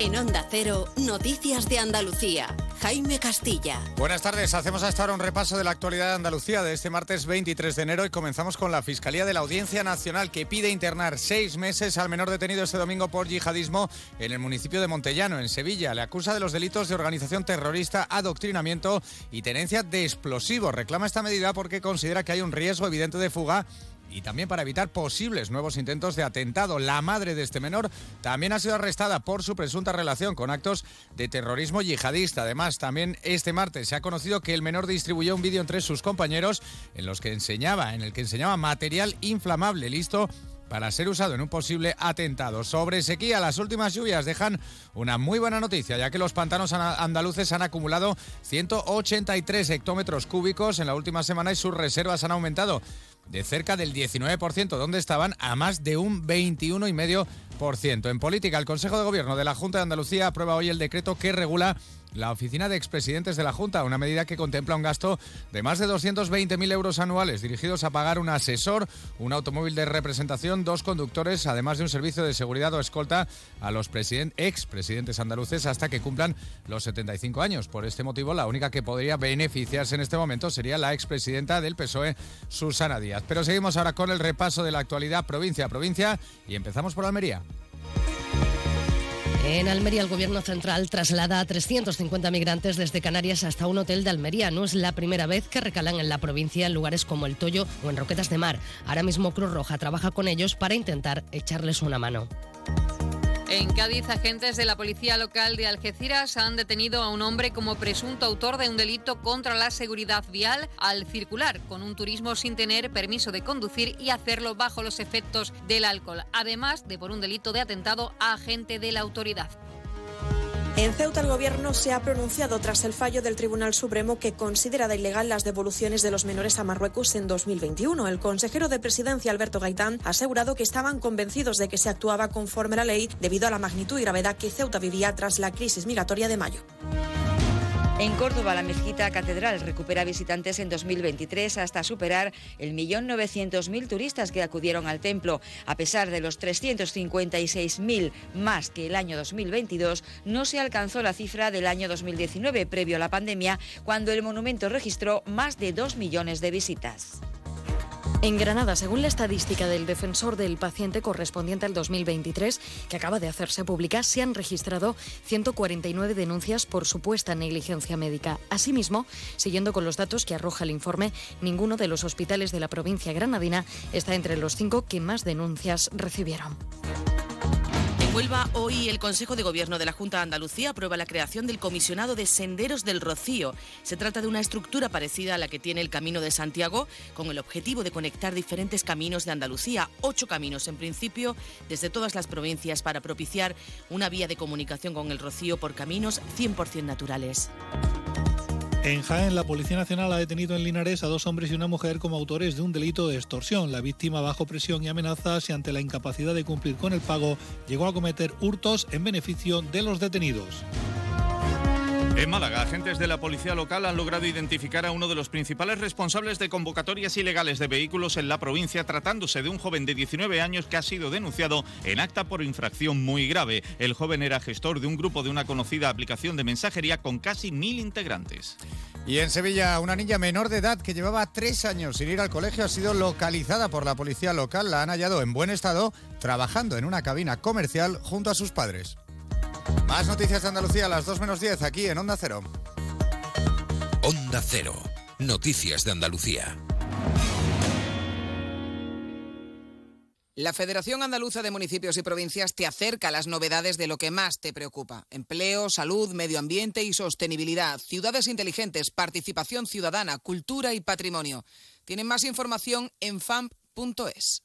En Onda Cero, Noticias de Andalucía. Jaime Castilla. Buenas tardes. Hacemos hasta ahora un repaso de la actualidad de Andalucía de este martes 23 de enero y comenzamos con la Fiscalía de la Audiencia Nacional que pide internar seis meses al menor detenido este domingo por yihadismo en el municipio de Montellano, en Sevilla. Le acusa de los delitos de organización terrorista, adoctrinamiento y tenencia de explosivos. Reclama esta medida porque considera que hay un riesgo evidente de fuga y también para evitar posibles nuevos intentos de atentado. La madre de este menor también ha sido arrestada por su presunta relación con actos de terrorismo yihadista. Además, también este martes se ha conocido que el menor distribuyó un vídeo entre sus compañeros en los que enseñaba, en el que enseñaba material inflamable listo para ser usado en un posible atentado. Sobre sequía, las últimas lluvias dejan una muy buena noticia, ya que los pantanos andaluces han acumulado 183 hectómetros cúbicos en la última semana y sus reservas han aumentado de cerca del 19%, donde estaban a más de un 21,5%. En política, el Consejo de Gobierno de la Junta de Andalucía aprueba hoy el decreto que regula la oficina de expresidentes de la Junta, una medida que contempla un gasto de más de 220.000 euros anuales dirigidos a pagar un asesor, un automóvil de representación, dos conductores, además de un servicio de seguridad o escolta a los expresidentes andaluces hasta que cumplan los 75 años. Por este motivo, la única que podría beneficiarse en este momento sería la expresidenta del PSOE, Susana Díaz. Pero seguimos ahora con el repaso de la actualidad provincia a provincia y empezamos por Almería. En Almería, el Gobierno central traslada a 350 migrantes desde Canarias hasta un hotel de Almería. No es la primera vez que recalan en la provincia en lugares como El Toyo o en Roquetas de Mar. Ahora mismo Cruz Roja trabaja con ellos para intentar echarles una mano. En Cádiz, agentes de la policía local de Algeciras han detenido a un hombre como presunto autor de un delito contra la seguridad vial al circular con un turismo sin tener permiso de conducir y hacerlo bajo los efectos del alcohol, además de por un delito de atentado a agente de la autoridad. En Ceuta el gobierno se ha pronunciado tras el fallo del Tribunal Supremo que considera ilegal las devoluciones de los menores a Marruecos en 2021. El consejero de presidencia Alberto Gaitán ha asegurado que estaban convencidos de que se actuaba conforme a la ley debido a la magnitud y gravedad que Ceuta vivía tras la crisis migratoria de mayo. En Córdoba, la mezquita catedral recupera visitantes en 2023 hasta superar el millón mil turistas que acudieron al templo. A pesar de los 356.000 más que el año 2022, no se alcanzó la cifra del año 2019, previo a la pandemia, cuando el monumento registró más de dos millones de visitas. En Granada, según la estadística del defensor del paciente correspondiente al 2023, que acaba de hacerse pública, se han registrado 149 denuncias por supuesta negligencia médica. Asimismo, siguiendo con los datos que arroja el informe, ninguno de los hospitales de la provincia granadina está entre los cinco que más denuncias recibieron. Vuelva hoy el Consejo de Gobierno de la Junta de Andalucía aprueba la creación del Comisionado de Senderos del Rocío. Se trata de una estructura parecida a la que tiene el Camino de Santiago, con el objetivo de conectar diferentes caminos de Andalucía, ocho caminos en principio, desde todas las provincias para propiciar una vía de comunicación con el Rocío por caminos 100% naturales. En Jaén, la Policía Nacional ha detenido en Linares a dos hombres y una mujer como autores de un delito de extorsión. La víctima, bajo presión y amenazas y ante la incapacidad de cumplir con el pago, llegó a cometer hurtos en beneficio de los detenidos. En Málaga, agentes de la policía local han logrado identificar a uno de los principales responsables de convocatorias ilegales de vehículos en la provincia, tratándose de un joven de 19 años que ha sido denunciado en acta por infracción muy grave. El joven era gestor de un grupo de una conocida aplicación de mensajería con casi mil integrantes. Y en Sevilla, una niña menor de edad que llevaba tres años sin ir al colegio ha sido localizada por la policía local. La han hallado en buen estado, trabajando en una cabina comercial junto a sus padres. Más noticias de Andalucía a las 2 menos 10 aquí en Onda Cero. Onda Cero. Noticias de Andalucía. La Federación Andaluza de Municipios y Provincias te acerca a las novedades de lo que más te preocupa. Empleo, salud, medio ambiente y sostenibilidad, ciudades inteligentes, participación ciudadana, cultura y patrimonio. Tienen más información en famp.es.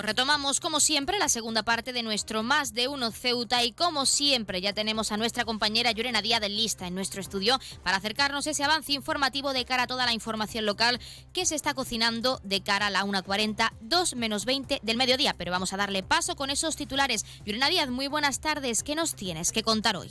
Pues retomamos como siempre la segunda parte de nuestro Más de Uno Ceuta y como siempre ya tenemos a nuestra compañera Llorena Díaz en lista en nuestro estudio para acercarnos ese avance informativo de cara a toda la información local que se está cocinando de cara a la 1.40, 2 menos 20 del mediodía. Pero vamos a darle paso con esos titulares. Llorena Díaz, muy buenas tardes. ¿Qué nos tienes que contar hoy?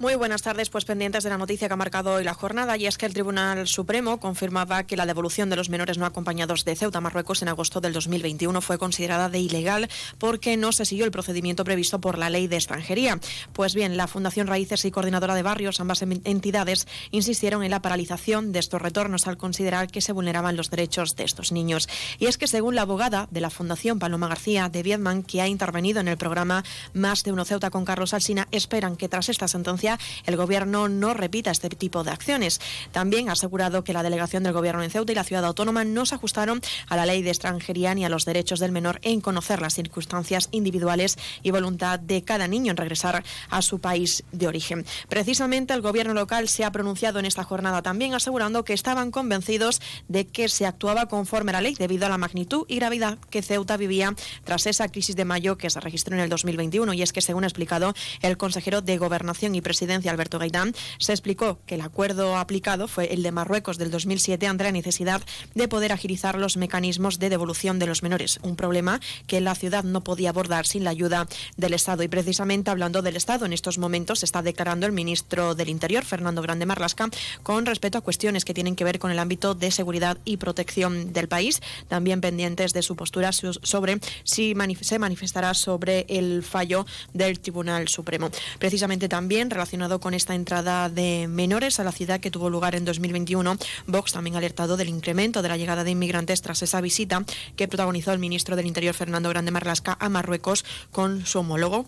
Muy buenas tardes, pues pendientes de la noticia que ha marcado hoy la jornada, y es que el Tribunal Supremo confirmaba que la devolución de los menores no acompañados de Ceuta a Marruecos en agosto del 2021 fue considerada de ilegal porque no se siguió el procedimiento previsto por la ley de extranjería. Pues bien, la Fundación Raíces y Coordinadora de Barrios, ambas entidades, insistieron en la paralización de estos retornos al considerar que se vulneraban los derechos de estos niños. Y es que según la abogada de la Fundación Paloma García de Viedman, que ha intervenido en el programa Más de Uno Ceuta con Carlos Alsina, esperan que tras esta sentencia el Gobierno no repita este tipo de acciones. También ha asegurado que la delegación del Gobierno en Ceuta y la ciudad autónoma no se ajustaron a la ley de extranjería ni a los derechos del menor en conocer las circunstancias individuales y voluntad de cada niño en regresar a su país de origen. Precisamente el Gobierno local se ha pronunciado en esta jornada también asegurando que estaban convencidos de que se actuaba conforme a la ley debido a la magnitud y gravedad que Ceuta vivía tras esa crisis de mayo que se registró en el 2021 y es que según ha explicado el consejero de Gobernación y Presidencia Alberto Gaitán, se explicó que el acuerdo aplicado fue el de Marruecos del 2007 ante la necesidad de poder agilizar los mecanismos de devolución de los menores, un problema que la ciudad no podía abordar sin la ayuda del Estado. Y precisamente hablando del Estado, en estos momentos se está declarando el ministro del Interior, Fernando Grande Marlasca, con respecto a cuestiones que tienen que ver con el ámbito de seguridad y protección del país, también pendientes de su postura sobre si se manifestará sobre el fallo del Tribunal Supremo. Precisamente también relacionado con esta entrada de menores a la ciudad que tuvo lugar en 2021, Vox también ha alertado del incremento de la llegada de inmigrantes tras esa visita que protagonizó el ministro del Interior Fernando Grande Marlasca a Marruecos con su homólogo.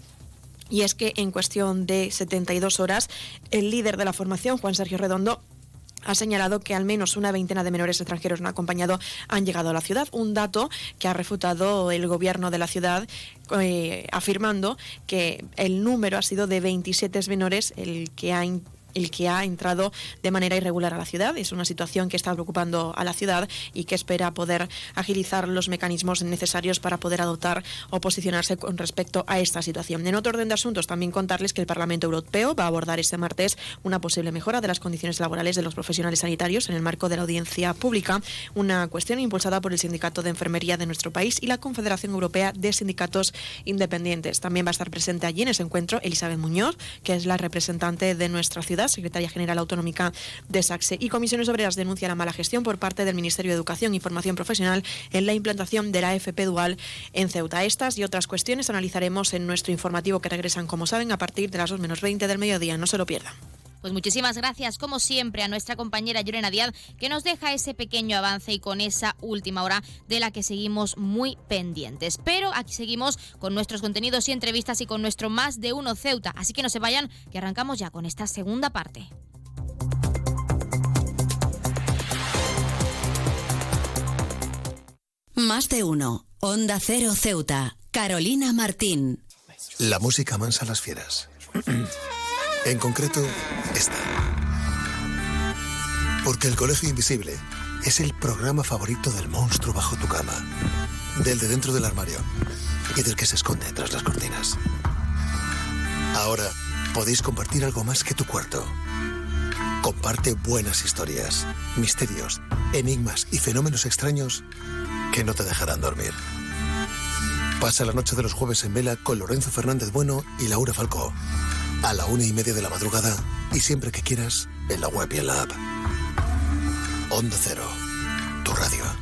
Y es que en cuestión de 72 horas, el líder de la formación, Juan Sergio Redondo, ha señalado que al menos una veintena de menores extranjeros no acompañados han llegado a la ciudad, un dato que ha refutado el gobierno de la ciudad eh, afirmando que el número ha sido de 27 menores el que ha el que ha entrado de manera irregular a la ciudad. Es una situación que está preocupando a la ciudad y que espera poder agilizar los mecanismos necesarios para poder adoptar o posicionarse con respecto a esta situación. En otro orden de asuntos, también contarles que el Parlamento Europeo va a abordar este martes una posible mejora de las condiciones laborales de los profesionales sanitarios en el marco de la audiencia pública, una cuestión impulsada por el Sindicato de Enfermería de nuestro país y la Confederación Europea de Sindicatos Independientes. También va a estar presente allí en ese encuentro Elizabeth Muñoz, que es la representante de nuestra ciudad, secretaria general autonómica de SACSE. Y Comisiones Obreras denuncia la mala gestión por parte del Ministerio de Educación y Formación Profesional en la implantación de la FP Dual en Ceuta. Estas y otras cuestiones analizaremos en nuestro informativo que regresan, como saben, a partir de las 2 menos 20 del mediodía. No se lo pierdan. Pues muchísimas gracias, como siempre, a nuestra compañera Llorena Díaz, que nos deja ese pequeño avance y con esa última hora de la que seguimos muy pendientes. Pero aquí seguimos con nuestros contenidos y entrevistas y con nuestro Más de Uno Ceuta. Así que no se vayan, que arrancamos ya con esta segunda parte. Más de uno. Onda Cero Ceuta. Carolina Martín. La música mansa a las fieras. en concreto, esta. Porque el Colegio Invisible es el programa favorito del monstruo bajo tu cama. Del de dentro del armario. Y del que se esconde tras las cortinas. Ahora podéis compartir algo más que tu cuarto. Comparte buenas historias, misterios, enigmas y fenómenos extraños que no te dejarán dormir. Pasa la noche de los jueves en vela con Lorenzo Fernández Bueno y Laura Falcó. A la una y media de la madrugada y siempre que quieras en la web y en la app. Onda Cero, tu radio.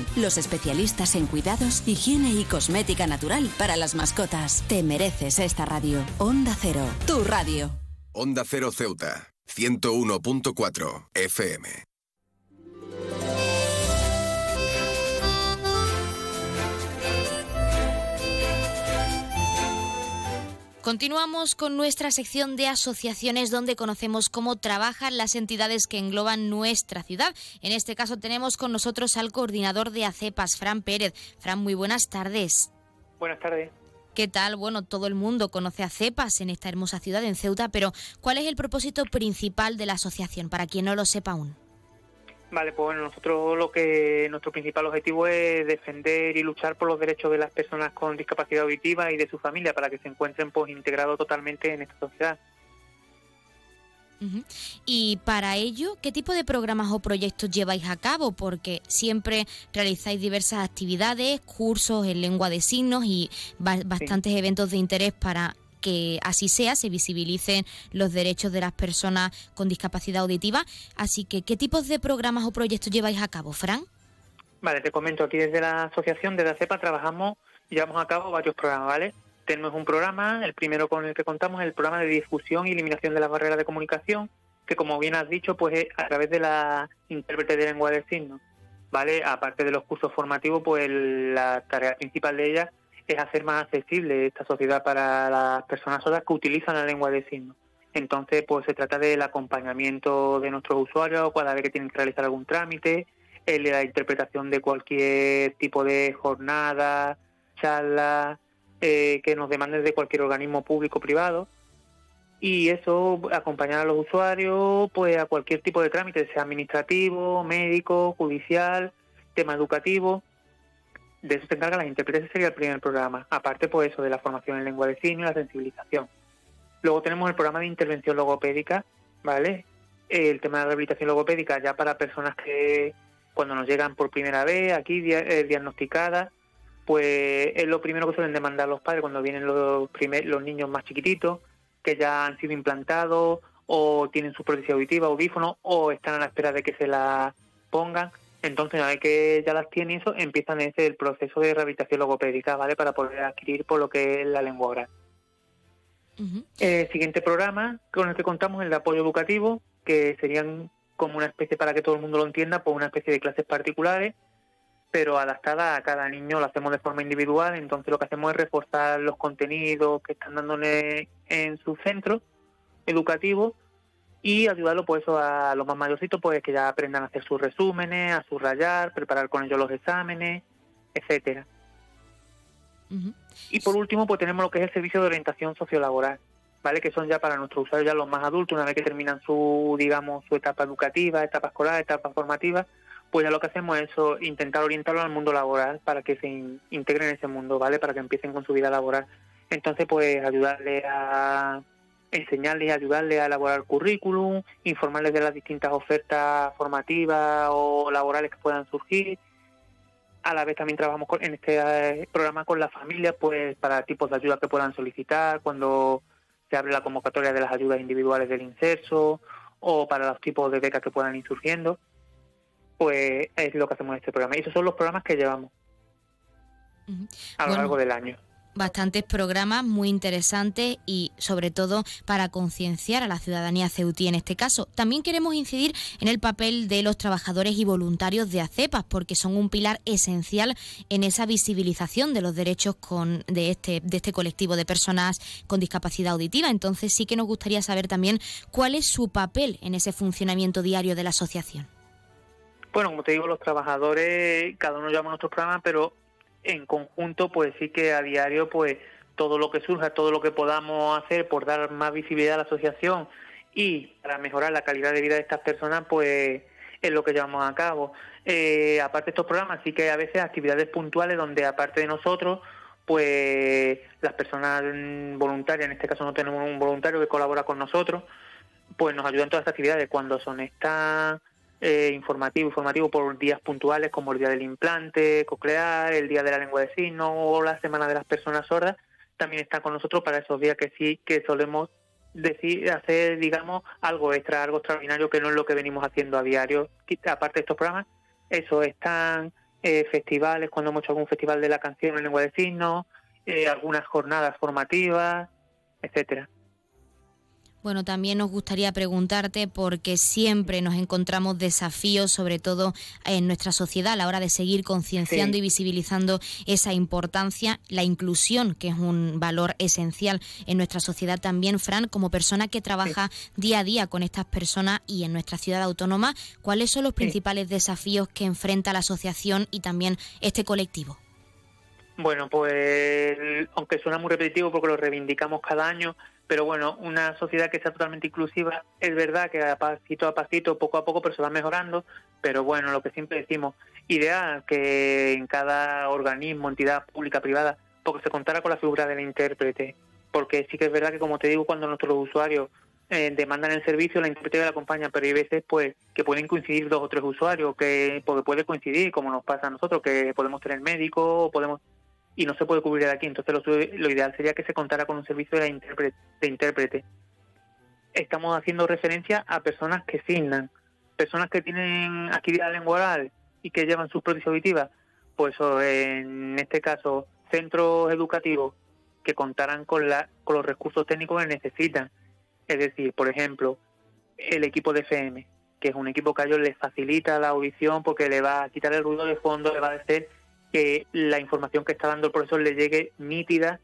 los especialistas en cuidados, higiene y cosmética natural para las mascotas. Te mereces esta radio. Onda Cero, tu radio. Onda Cero Ceuta, 101.4 FM. Continuamos con nuestra sección de asociaciones donde conocemos cómo trabajan las entidades que engloban nuestra ciudad. En este caso tenemos con nosotros al coordinador de ACEPAS, Fran Pérez. Fran, muy buenas tardes. Buenas tardes. ¿Qué tal? Bueno, todo el mundo conoce a CEPAS en esta hermosa ciudad, en Ceuta, pero ¿cuál es el propósito principal de la asociación, para quien no lo sepa aún? Vale, pues bueno, nosotros lo que nuestro principal objetivo es defender y luchar por los derechos de las personas con discapacidad auditiva y de su familia para que se encuentren pues integrados totalmente en esta sociedad. Y para ello, ¿qué tipo de programas o proyectos lleváis a cabo? Porque siempre realizáis diversas actividades, cursos en lengua de signos y ba- bastantes eventos de interés para que así sea, se visibilicen los derechos de las personas con discapacidad auditiva. Así que, ¿qué tipos de programas o proyectos lleváis a cabo, Fran? Vale, te comento, aquí desde la asociación, desde ACEPA, trabajamos y llevamos a cabo varios programas, ¿vale? Tenemos un programa, el primero con el que contamos es el programa de difusión y eliminación de las barreras de comunicación, que como bien has dicho, pues es a través de la intérprete de lengua de signos, ¿vale? Aparte de los cursos formativos, pues la tarea principal de ella es hacer más accesible esta sociedad para las personas sordas que utilizan la lengua de signos. Entonces, pues se trata del acompañamiento de nuestros usuarios cada vez que tienen que realizar algún trámite, de la interpretación de cualquier tipo de jornada, charla, eh, que nos demanden de cualquier organismo público o privado. Y eso, acompañar a los usuarios pues a cualquier tipo de trámite, sea administrativo, médico, judicial, tema educativo. De eso se encargan las intérpretes, sería el primer programa. Aparte, pues eso de la formación en lengua de signos y la sensibilización. Luego tenemos el programa de intervención logopédica, ¿vale? El tema de la rehabilitación logopédica ya para personas que cuando nos llegan por primera vez aquí dia- eh, diagnosticadas, pues es lo primero que suelen demandar los padres cuando vienen los, primer- los niños más chiquititos, que ya han sido implantados o tienen su prótesis auditiva, audífono, o están a la espera de que se la pongan. Entonces, una vez que ya las tienen eso, empiezan ese el proceso de rehabilitación logopédica, ¿vale? Para poder adquirir por lo que es la lengua oral. El siguiente programa con el que contamos es el de apoyo educativo, que serían como una especie, para que todo el mundo lo entienda, pues una especie de clases particulares, pero adaptadas a cada niño, lo hacemos de forma individual, entonces lo que hacemos es reforzar los contenidos que están dándole en su centro educativo y ayudarlo pues eso a los más mayorcitos pues que ya aprendan a hacer sus resúmenes, a subrayar, preparar con ellos los exámenes, etcétera. Y por último pues tenemos lo que es el servicio de orientación sociolaboral, ¿vale? Que son ya para nuestros usuarios ya los más adultos, una vez que terminan su, digamos, su etapa educativa, etapa escolar, etapa formativa, pues ya lo que hacemos es eso, intentar orientarlos al mundo laboral para que se integren en ese mundo, ¿vale? Para que empiecen con su vida laboral. Entonces, pues ayudarle a enseñarles y ayudarles a elaborar currículum, informarles de las distintas ofertas formativas o laborales que puedan surgir. A la vez también trabajamos en este eh, programa con las familias, pues para tipos de ayuda que puedan solicitar, cuando se abre la convocatoria de las ayudas individuales del inserso o para los tipos de becas que puedan ir surgiendo, pues es lo que hacemos en este programa. Y esos son los programas que llevamos a lo largo del año bastantes programas muy interesantes y sobre todo para concienciar a la ciudadanía ceutí en este caso. También queremos incidir en el papel de los trabajadores y voluntarios de ACEPAS porque son un pilar esencial en esa visibilización de los derechos con, de, este, de este colectivo de personas con discapacidad auditiva. Entonces sí que nos gustaría saber también cuál es su papel en ese funcionamiento diario de la asociación. Bueno, como te digo, los trabajadores, cada uno llama nuestro programa, pero en conjunto, pues sí que a diario, pues todo lo que surja, todo lo que podamos hacer por dar más visibilidad a la asociación y para mejorar la calidad de vida de estas personas, pues es lo que llevamos a cabo. Eh, aparte de estos programas, sí que hay a veces actividades puntuales donde aparte de nosotros, pues las personas voluntarias, en este caso no tenemos un voluntario que colabora con nosotros, pues nos ayudan todas estas actividades cuando son estas eh, informativo, informativo por días puntuales como el día del implante coclear, el día de la lengua de signos o la semana de las personas sordas, también está con nosotros para esos días que sí que solemos decir hacer digamos algo extra, algo extraordinario que no es lo que venimos haciendo a diario, aparte de estos programas, eso están eh, festivales, cuando hemos hecho algún festival de la canción en lengua de signos, eh, algunas jornadas formativas, etcétera. Bueno, también nos gustaría preguntarte porque siempre nos encontramos desafíos, sobre todo en nuestra sociedad, a la hora de seguir concienciando y visibilizando esa importancia, la inclusión, que es un valor esencial en nuestra sociedad también. Fran, como persona que trabaja día a día con estas personas y en nuestra ciudad autónoma, ¿cuáles son los principales desafíos que enfrenta la asociación y también este colectivo? Bueno, pues aunque suena muy repetitivo porque lo reivindicamos cada año, pero bueno, una sociedad que sea totalmente inclusiva, es verdad que a pasito a pasito, poco a poco, pero se va mejorando, pero bueno, lo que siempre decimos, ideal que en cada organismo, entidad pública, privada, porque se contara con la figura del intérprete, porque sí que es verdad que como te digo, cuando nuestros usuarios eh, demandan el servicio, la intérprete la acompaña, pero hay veces pues que pueden coincidir dos o tres usuarios, que porque puede coincidir, como nos pasa a nosotros, que podemos tener médico, podemos y no se puede cubrir aquí. Entonces lo, ideal sería que se contara con un servicio de intérprete, de intérprete. Estamos haciendo referencia a personas que signan, personas que tienen actividad lengua oral y que llevan sus prótesis auditivas, pues en este caso centros educativos que contaran con, la, con los recursos técnicos que necesitan. Es decir, por ejemplo, el equipo de FM, que es un equipo que a ellos les facilita la audición porque le va a quitar el ruido de fondo, le va a decir que la información que está dando el profesor le llegue nítida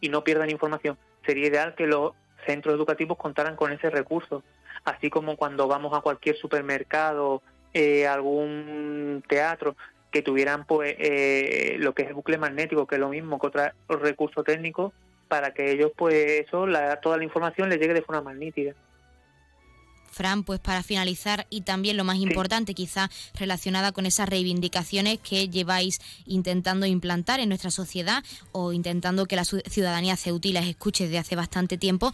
y no pierdan información. Sería ideal que los centros educativos contaran con ese recurso, así como cuando vamos a cualquier supermercado, eh, algún teatro, que tuvieran pues eh, lo que es el bucle magnético, que es lo mismo que otro recurso técnico, para que ellos pues eso, la, toda la información les llegue de forma más nítida. Fran, pues para finalizar y también lo más importante quizá relacionada con esas reivindicaciones que lleváis intentando implantar en nuestra sociedad o intentando que la ciudadanía ceutí las escuche desde hace bastante tiempo,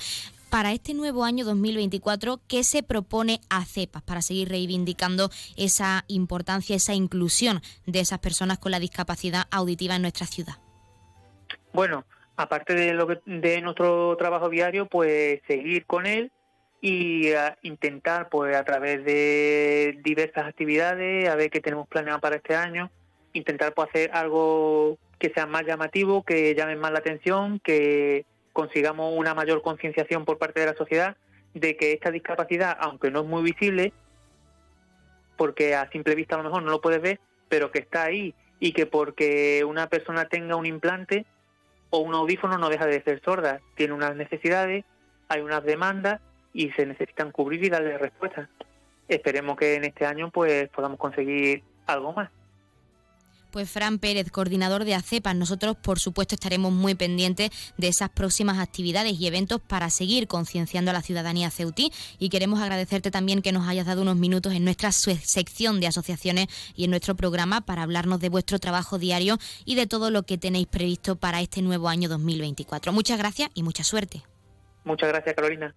para este nuevo año 2024, ¿qué se propone a CEPAS para seguir reivindicando esa importancia, esa inclusión de esas personas con la discapacidad auditiva en nuestra ciudad? Bueno, aparte de, lo de nuestro trabajo diario, pues seguir con él y intentar pues a través de diversas actividades a ver qué tenemos planeado para este año intentar pues hacer algo que sea más llamativo que llame más la atención que consigamos una mayor concienciación por parte de la sociedad de que esta discapacidad, aunque no es muy visible, porque a simple vista a lo mejor no lo puedes ver, pero que está ahí y que porque una persona tenga un implante o un audífono no deja de ser sorda, tiene unas necesidades, hay unas demandas y se necesitan cubrir y darle respuesta. Esperemos que en este año pues podamos conseguir algo más. Pues Fran Pérez, coordinador de ACEPA, nosotros por supuesto estaremos muy pendientes de esas próximas actividades y eventos para seguir concienciando a la ciudadanía ceutí y queremos agradecerte también que nos hayas dado unos minutos en nuestra sección de asociaciones y en nuestro programa para hablarnos de vuestro trabajo diario y de todo lo que tenéis previsto para este nuevo año 2024. Muchas gracias y mucha suerte. Muchas gracias, Carolina.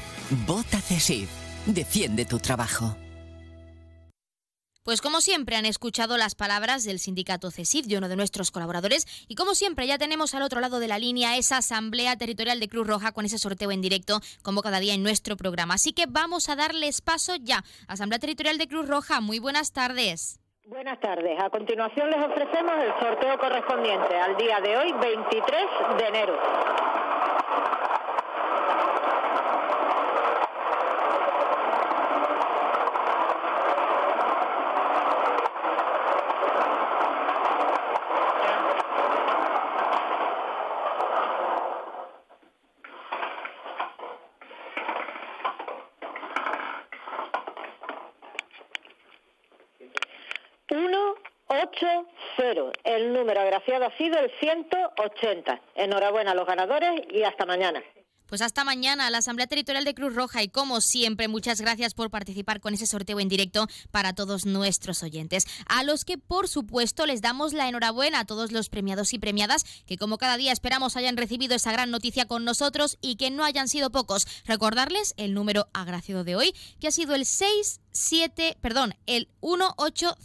Vota CESIF. Defiende tu trabajo. Pues como siempre han escuchado las palabras del sindicato CESIF de uno de nuestros colaboradores y como siempre ya tenemos al otro lado de la línea esa asamblea territorial de Cruz Roja con ese sorteo en directo como cada día en nuestro programa. Así que vamos a darles paso ya. Asamblea Territorial de Cruz Roja, muy buenas tardes. Buenas tardes. A continuación les ofrecemos el sorteo correspondiente al día de hoy, 23 de enero. Ha sido el 180. Enhorabuena a los ganadores y hasta mañana. Pues hasta mañana la Asamblea Territorial de Cruz Roja y como siempre muchas gracias por participar con ese sorteo en directo para todos nuestros oyentes, a los que por supuesto les damos la enhorabuena a todos los premiados y premiadas que como cada día esperamos hayan recibido esa gran noticia con nosotros y que no hayan sido pocos. Recordarles el número agraciado de hoy que ha sido el 6 7, perdón, el 180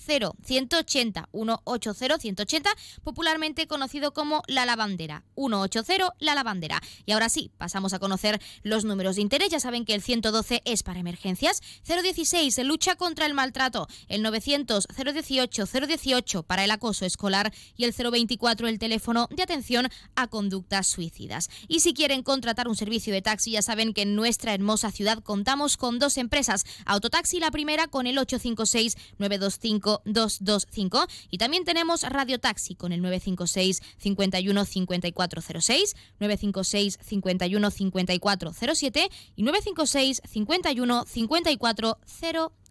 180 180 180, popularmente conocido como la lavandera. 180 la lavandera. Y ahora sí, pasamos a conocer los números de interés. Ya saben que el 112 es para emergencias, 016 lucha contra el maltrato, el 900 018 018 para el acoso escolar y el 024 el teléfono de atención a conductas suicidas. Y si quieren contratar un servicio de taxi, ya saben que en nuestra hermosa ciudad contamos con dos empresas, Autotaxi la primera con el 856-925-225 y también tenemos Radio Taxi con el 956 51 5406, 956 51 5407 y 956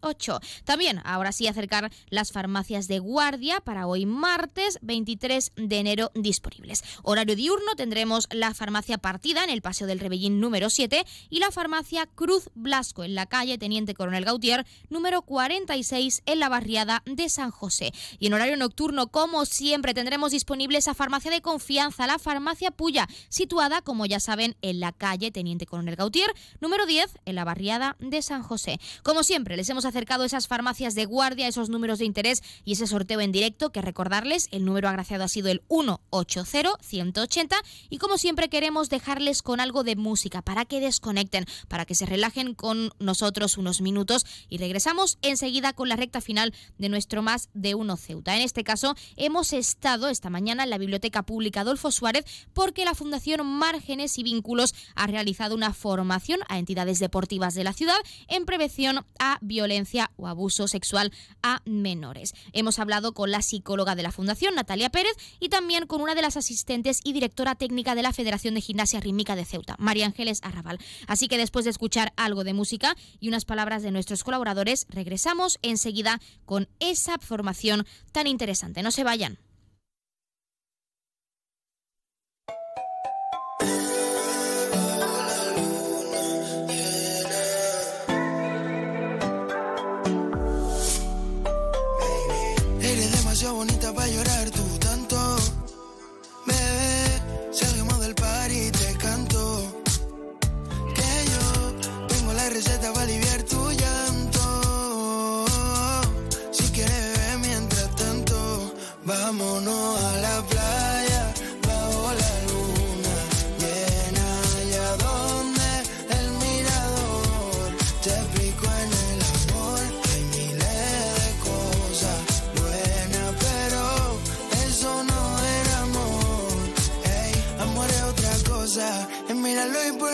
51 5408. También, ahora sí, acercar las farmacias de guardia para hoy martes 23 de enero disponibles. Horario diurno tendremos la farmacia partida en el Paseo del Rebellín número 7 y la farmacia Cruz Blasco en la calle Teniente Coronel Gautier número 46 en la barriada de San José. Y en horario nocturno, como siempre, tendremos disponible esa farmacia de confianza, la farmacia Puya, situada, como ya saben, en la calle Teniente Coronel Gautier número 10 en la barriada de San José. Como siempre, les hemos esas farmacias de guardia, esos números de interés y ese sorteo en directo, que recordarles, el número agraciado ha sido el 180-180 y como siempre queremos dejarles con algo de música para que desconecten, para que se relajen con nosotros unos minutos y regresamos enseguida con la recta final de nuestro Más de Uno Ceuta. En este caso, hemos estado esta mañana en la Biblioteca Pública Adolfo Suárez porque la Fundación Márgenes y Vínculos ha realizado una formación a entidades deportivas de la ciudad en prevención a violencia o abuso sexual a menores. Hemos hablado con la psicóloga de la Fundación, Natalia Pérez, y también con una de las asistentes y directora técnica de la Federación de Gimnasia Rítmica de Ceuta, María Ángeles Arrabal. Así que después de escuchar algo de música y unas palabras de nuestros colaboradores, regresamos enseguida con esa formación tan interesante. No se vayan.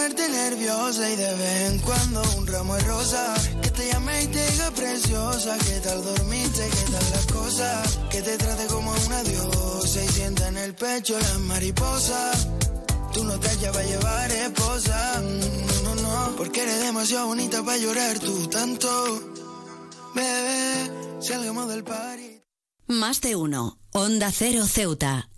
Nerviosa y de vez en cuando un ramo de rosa. Que te llame y te diga preciosa. ¿Qué tal dormiste? ¿Qué tal las cosas? Que te trate como una diosa y sienta en el pecho las mariposas. Tú no te va a llevar esposa. Mm, no, no, no. Porque eres demasiado bonita para llorar tú tanto. Bebé, salgamos del party. Más de uno. Onda Cero Ceuta.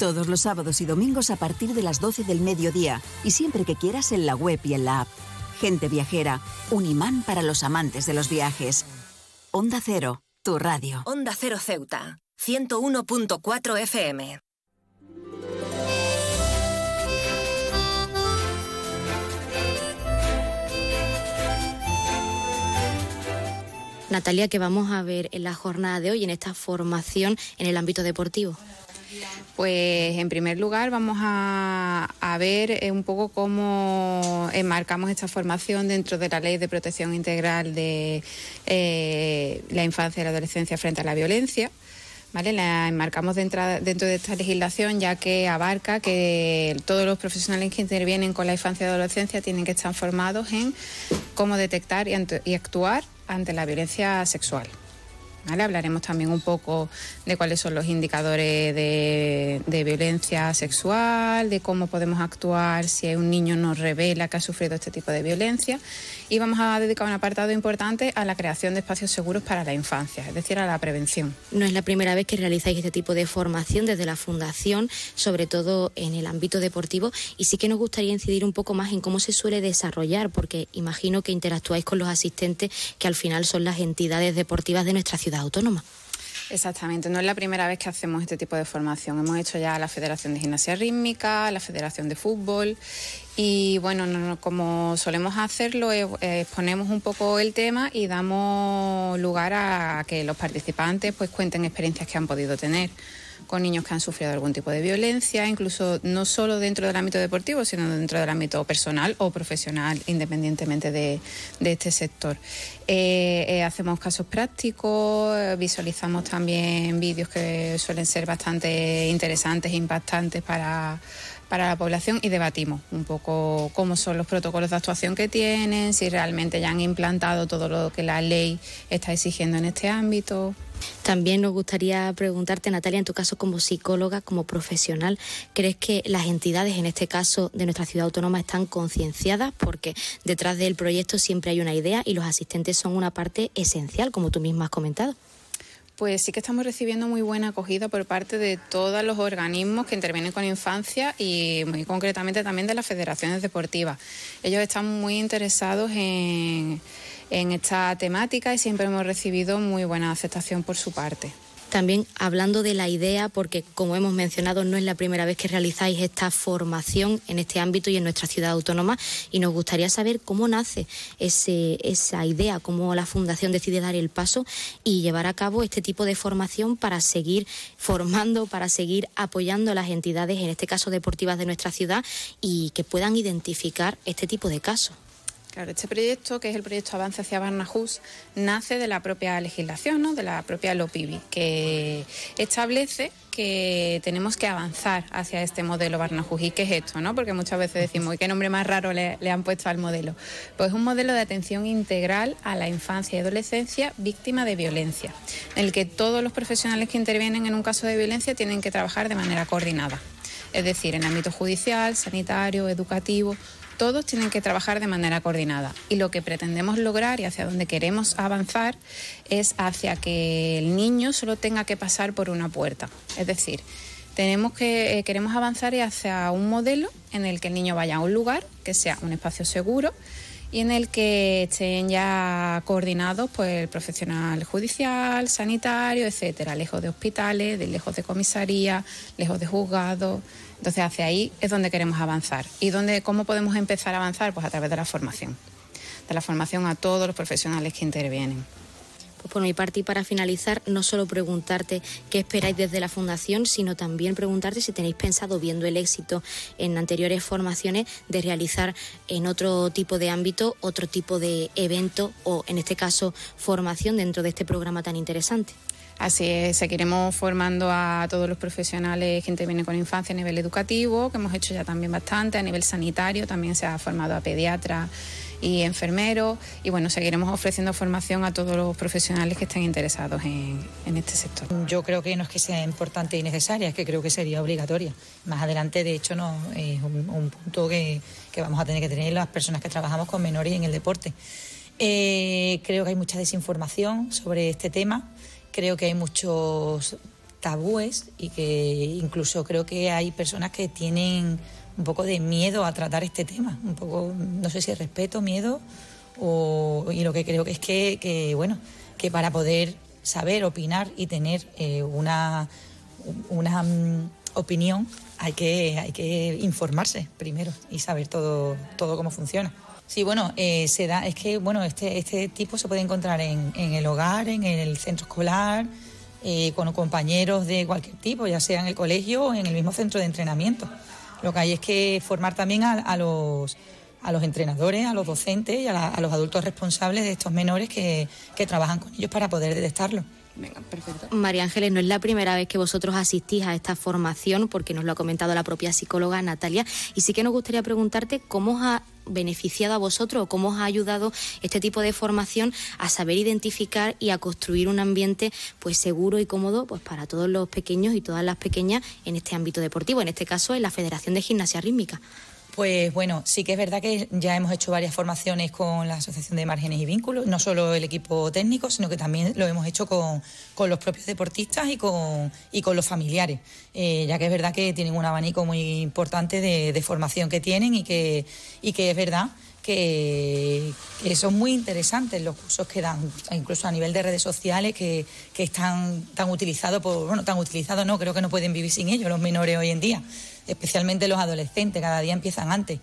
Todos los sábados y domingos a partir de las 12 del mediodía y siempre que quieras en la web y en la app. Gente viajera, un imán para los amantes de los viajes. Onda Cero, tu radio. Onda Cero Ceuta, 101.4 FM. Natalia, ¿qué vamos a ver en la jornada de hoy, en esta formación en el ámbito deportivo? Pues en primer lugar vamos a, ver eh, un poco cómo enmarcamos esta formación dentro de la Ley de Protección Integral de eh, la Infancia y la Adolescencia frente a la Violencia. ¿Vale? La enmarcamos dentro, de esta legislación ya que abarca que todos los profesionales que intervienen con la infancia y adolescencia tienen que estar formados en cómo detectar y actuar ante la violencia sexual. Hablaremos también un poco de cuáles son los indicadores de, violencia sexual, de cómo podemos actuar si un niño nos revela que ha sufrido este tipo de violencia. Y vamos a dedicar un apartado importante a la creación de espacios seguros para la infancia, es decir, a la prevención. No es la primera vez que realizáis este tipo de formación desde la Fundación, sobre todo en el ámbito deportivo, y sí que nos gustaría incidir un poco más en cómo se suele desarrollar, porque imagino que interactuáis con los asistentes, que al final son las entidades deportivas de nuestra ciudad autónoma. Exactamente, no es la primera vez que hacemos este tipo de formación. Hemos hecho ya la Federación de Gimnasia Rítmica, la Federación de Fútbol y bueno, como solemos hacerlo, eh, exponemos un poco el tema y damos lugar a que los participantes pues cuenten experiencias que han podido tener con niños que han sufrido algún tipo de violencia, incluso no solo dentro del ámbito deportivo, sino dentro del ámbito personal o profesional, independientemente de, este sector. Eh, eh, hacemos casos prácticos, visualizamos también vídeos que suelen ser bastante interesantes e impactantes para para la población y debatimos un poco cómo son los protocolos de actuación que tienen, si realmente ya han implantado todo lo que la ley está exigiendo en este ámbito. También nos gustaría preguntarte, Natalia, en tu caso como psicóloga, como profesional, ¿crees que las entidades, en este caso de nuestra ciudad autónoma, están concienciadas? Porque detrás del proyecto siempre hay una idea y los asistentes son una parte esencial, como tú misma has comentado pues sí que estamos recibiendo muy buena acogida por parte de todos los organismos que intervienen con infancia y muy concretamente también de las federaciones deportivas. Ellos están muy interesados en, en esta temática y siempre hemos recibido muy buena aceptación por su parte. También hablando de la idea, porque como hemos mencionado, no es la primera vez que realizáis esta formación en este ámbito y en nuestra ciudad autónoma, y nos gustaría saber cómo nace esa idea, cómo la Fundación decide dar el paso y llevar a cabo este tipo de formación para seguir formando, para seguir apoyando a las entidades, en este caso deportivas de nuestra ciudad, y que puedan identificar este tipo de casos. Claro, este proyecto, que es el proyecto Avance hacia Barnahus, nace de la propia legislación, ¿no? de la propia LOPIBI, que establece que tenemos que avanzar hacia este modelo Barnahus. ¿Y qué es esto? ¿no? Porque muchas veces decimos, ¿y qué nombre más raro le, le han puesto al modelo? Pues es un modelo de atención integral a la infancia y adolescencia víctima de violencia, en el que todos los profesionales que intervienen en un caso de violencia tienen que trabajar de manera coordinada. Es decir, en ámbito judicial, sanitario, educativo, todos tienen que trabajar de manera coordinada. Y lo que pretendemos lograr y hacia donde queremos avanzar es hacia que el niño solo tenga que pasar por una puerta. Es decir, tenemos que, eh, queremos avanzar hacia un modelo en el que el niño vaya a un lugar que sea un espacio seguro y en el que estén ya coordinados pues, el profesional judicial, sanitario, etcétera, lejos de hospitales, lejos de comisaría, lejos de juzgados. Entonces, hacia ahí es donde queremos avanzar. ¿Y dónde, cómo podemos empezar a avanzar? Pues a través de la formación. de la formación a todos los profesionales que intervienen. Pues por mi parte y para finalizar, no solo preguntarte qué esperáis desde la Fundación, sino también preguntarte si tenéis pensado, viendo el éxito en anteriores formaciones, de realizar en otro tipo de ámbito, otro tipo de evento o, en este caso, formación dentro de este programa tan interesante. Así es, seguiremos formando a todos los profesionales que intervienen con infancia a nivel educativo, que hemos hecho ya también bastante, a nivel sanitario también se ha formado a pediatras y enfermeros y bueno, seguiremos ofreciendo formación a todos los profesionales que estén interesados en, este sector. Yo creo que no es que sea importante y necesaria, es que creo que sería obligatoria. Más adelante, de hecho, no es un, punto que, vamos a tener que tener las personas que trabajamos con menores en el deporte. Eh, creo que hay mucha desinformación sobre este tema, creo que hay muchos tabúes y que incluso creo que hay personas que tienen un poco de miedo a tratar este tema, un poco, no sé si respeto, miedo, o, y lo que creo que es que, bueno, que para poder saber, opinar y tener eh, una, una mm, opinión hay que, hay que informarse primero y saber todo, todo cómo funciona. Sí, bueno, eh, se da, es que bueno, este, este tipo se puede encontrar en, el hogar, en el centro escolar, eh, con compañeros de cualquier tipo, ya sea en el colegio o en el mismo centro de entrenamiento. Lo que hay es que formar también a, los a los entrenadores, a los docentes y a, los adultos responsables de estos menores que, que trabajan con ellos para poder detectarlo. Venga, perfecto. María Ángeles, no es la primera vez que vosotros asistís a esta formación, porque nos lo ha comentado la propia psicóloga Natalia, y sí que nos gustaría preguntarte cómo os ha beneficiado a vosotros o cómo os ha ayudado este tipo de formación a saber identificar y a construir un ambiente pues seguro y cómodo pues para todos los pequeños y todas las pequeñas en este ámbito deportivo, en este caso en la Federación de Gimnasia Rítmica. Pues bueno, sí que es verdad que ya hemos hecho varias formaciones con la Asociación de Márgenes y Vínculos, no solo el equipo técnico, sino que también lo hemos hecho con, los propios deportistas y con, y con los familiares, eh, ya que es verdad que tienen un abanico muy importante de, formación que tienen y que, y que es verdad que, son muy interesantes los cursos que dan, incluso a nivel de redes sociales, que, que están tan utilizados, bueno, tan utilizados no, creo que no pueden vivir sin ellos los menores hoy en día especialmente los adolescentes, cada día empiezan antes.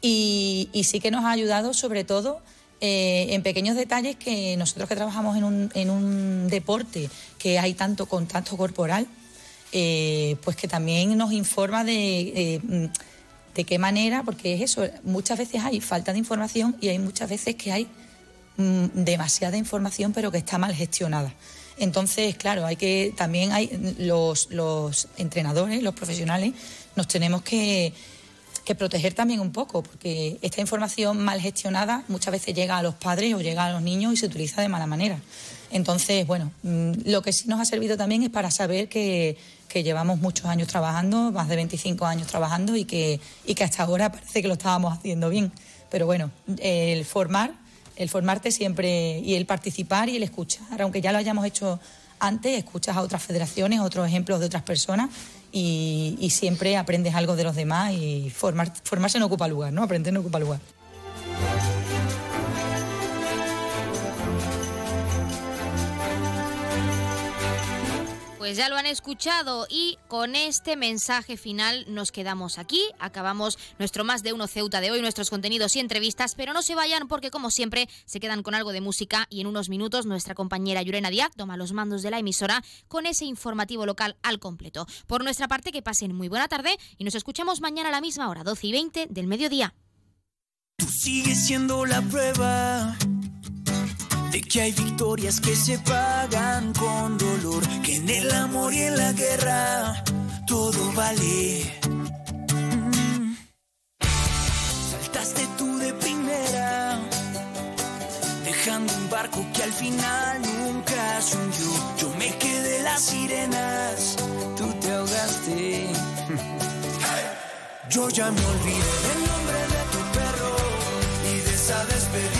Y, sí que nos ha ayudado sobre todo eh, en pequeños detalles que nosotros que trabajamos en un, en un deporte que hay tanto contacto corporal, eh, pues que también nos informa de, de, qué manera, porque es eso, muchas veces hay falta de información y hay muchas veces que hay mm, demasiada información pero que está mal gestionada. Entonces, claro, hay que también hay los, los entrenadores, los profesionales, nos tenemos que, proteger también un poco, porque esta información mal gestionada muchas veces llega a los padres o llega a los niños y se utiliza de mala manera. Entonces, bueno, mm, lo que sí nos ha servido también es para saber que, llevamos muchos años trabajando, más de 25 años trabajando y que, y que hasta ahora parece que lo estábamos haciendo bien. Pero bueno, el formar, el formarte siempre y el participar y el escuchar, aunque ya lo hayamos hecho antes, escuchas a otras federaciones, otros ejemplos de otras personas y, siempre aprendes algo de los demás y formar, formarse no ocupa lugar, ¿no? Aprender no ocupa lugar. Pues ya lo han escuchado y con este mensaje final nos quedamos aquí. Acabamos nuestro más de uno Ceuta de hoy, nuestros contenidos y entrevistas, pero no se vayan porque como siempre se quedan con algo de música y en unos minutos nuestra compañera Yurena Díaz toma los mandos de la emisora con ese informativo local al completo. Por nuestra parte, que pasen muy buena tarde y nos escuchamos mañana a la misma hora, 12 y 20 del mediodía. Tú sigues siendo la prueba que hay victorias que se pagan con dolor, que en el amor y en la guerra todo vale. Mm. Saltaste tú de primera, dejando un barco que al final nunca se hundió. Yo me quedé las sirenas, tú te ahogaste. Yo ya me olvidé del nombre de tu perro y de esa despedida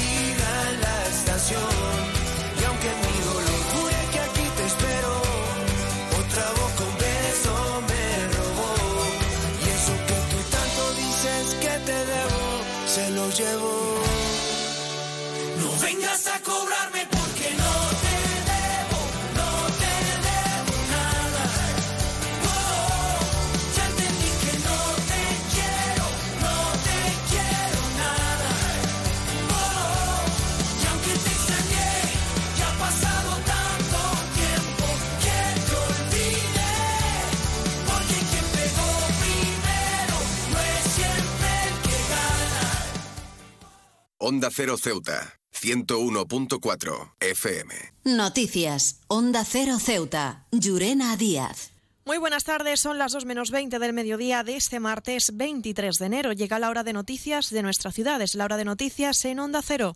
Onda Cero Ceuta, 101.4 FM. Noticias. Onda Cero Ceuta. Llurena Díaz. Muy buenas tardes, son las 2 menos 20 del mediodía de este martes 23 de enero. Llega la hora de noticias de nuestra ciudad, es la hora de noticias en Onda Cero.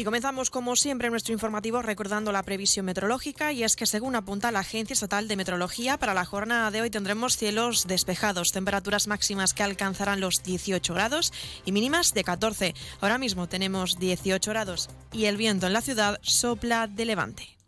Y comenzamos como siempre nuestro informativo recordando la previsión meteorológica y es que según apunta la Agencia Estatal de Meteorología, para la jornada de hoy tendremos cielos despejados, temperaturas máximas que alcanzarán los 18 grados y mínimas de 14. Ahora mismo tenemos 18 grados y el viento en la ciudad sopla de levante.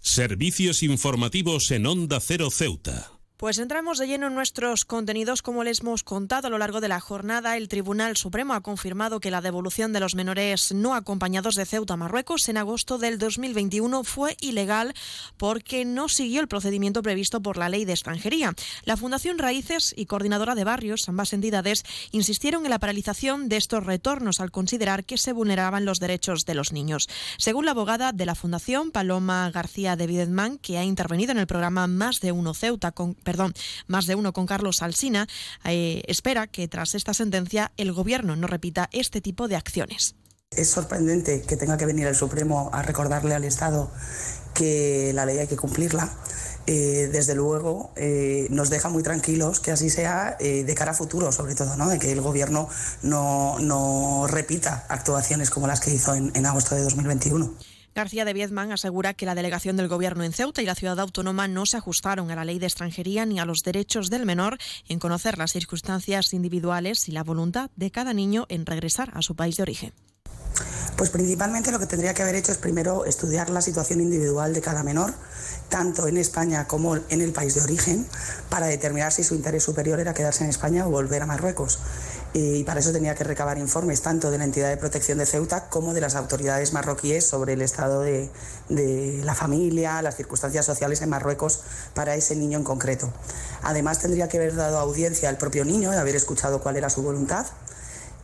Servicios informativos en Onda Cero Ceuta. Pues entramos de lleno en nuestros contenidos. Como les hemos contado a lo largo de la jornada, el Tribunal Supremo ha confirmado que la devolución de los menores no acompañados de Ceuta a Marruecos en agosto del 2021 fue ilegal porque no siguió el procedimiento previsto por la ley de extranjería. La Fundación Raíces y Coordinadora de Barrios, ambas entidades, insistieron en la paralización de estos retornos al considerar que se vulneraban los derechos de los niños. Según la abogada de la Fundación, Paloma García de Videdman, que ha intervenido en el programa Más de Uno Ceuta con perdón, más de uno con Carlos Alsina, eh, espera que tras esta sentencia el Gobierno no repita este tipo de acciones. Es sorprendente que tenga que venir el Supremo a recordarle al Estado que la ley hay que cumplirla. Eh, desde luego eh, nos deja muy tranquilos que así sea de cara a futuro, sobre todo, ¿no? de que el Gobierno no, no repita actuaciones como las que hizo en, en agosto de 2021. García de Viezman asegura que la delegación del Gobierno en Ceuta y la ciudad autónoma no se ajustaron a la ley de extranjería ni a los derechos del menor en conocer las circunstancias individuales y la voluntad de cada niño en regresar a su país de origen. Pues principalmente lo que tendría que haber hecho es primero estudiar la situación individual de cada menor, tanto en España como en el país de origen, para determinar si su interés superior era quedarse en España o volver a Marruecos y para eso tenía que recabar informes tanto de la entidad de protección de Ceuta como de las autoridades marroquíes sobre el estado de, la familia, las circunstancias sociales en Marruecos para ese niño en concreto. Además tendría que haber dado audiencia al propio niño, de haber escuchado cuál era su voluntad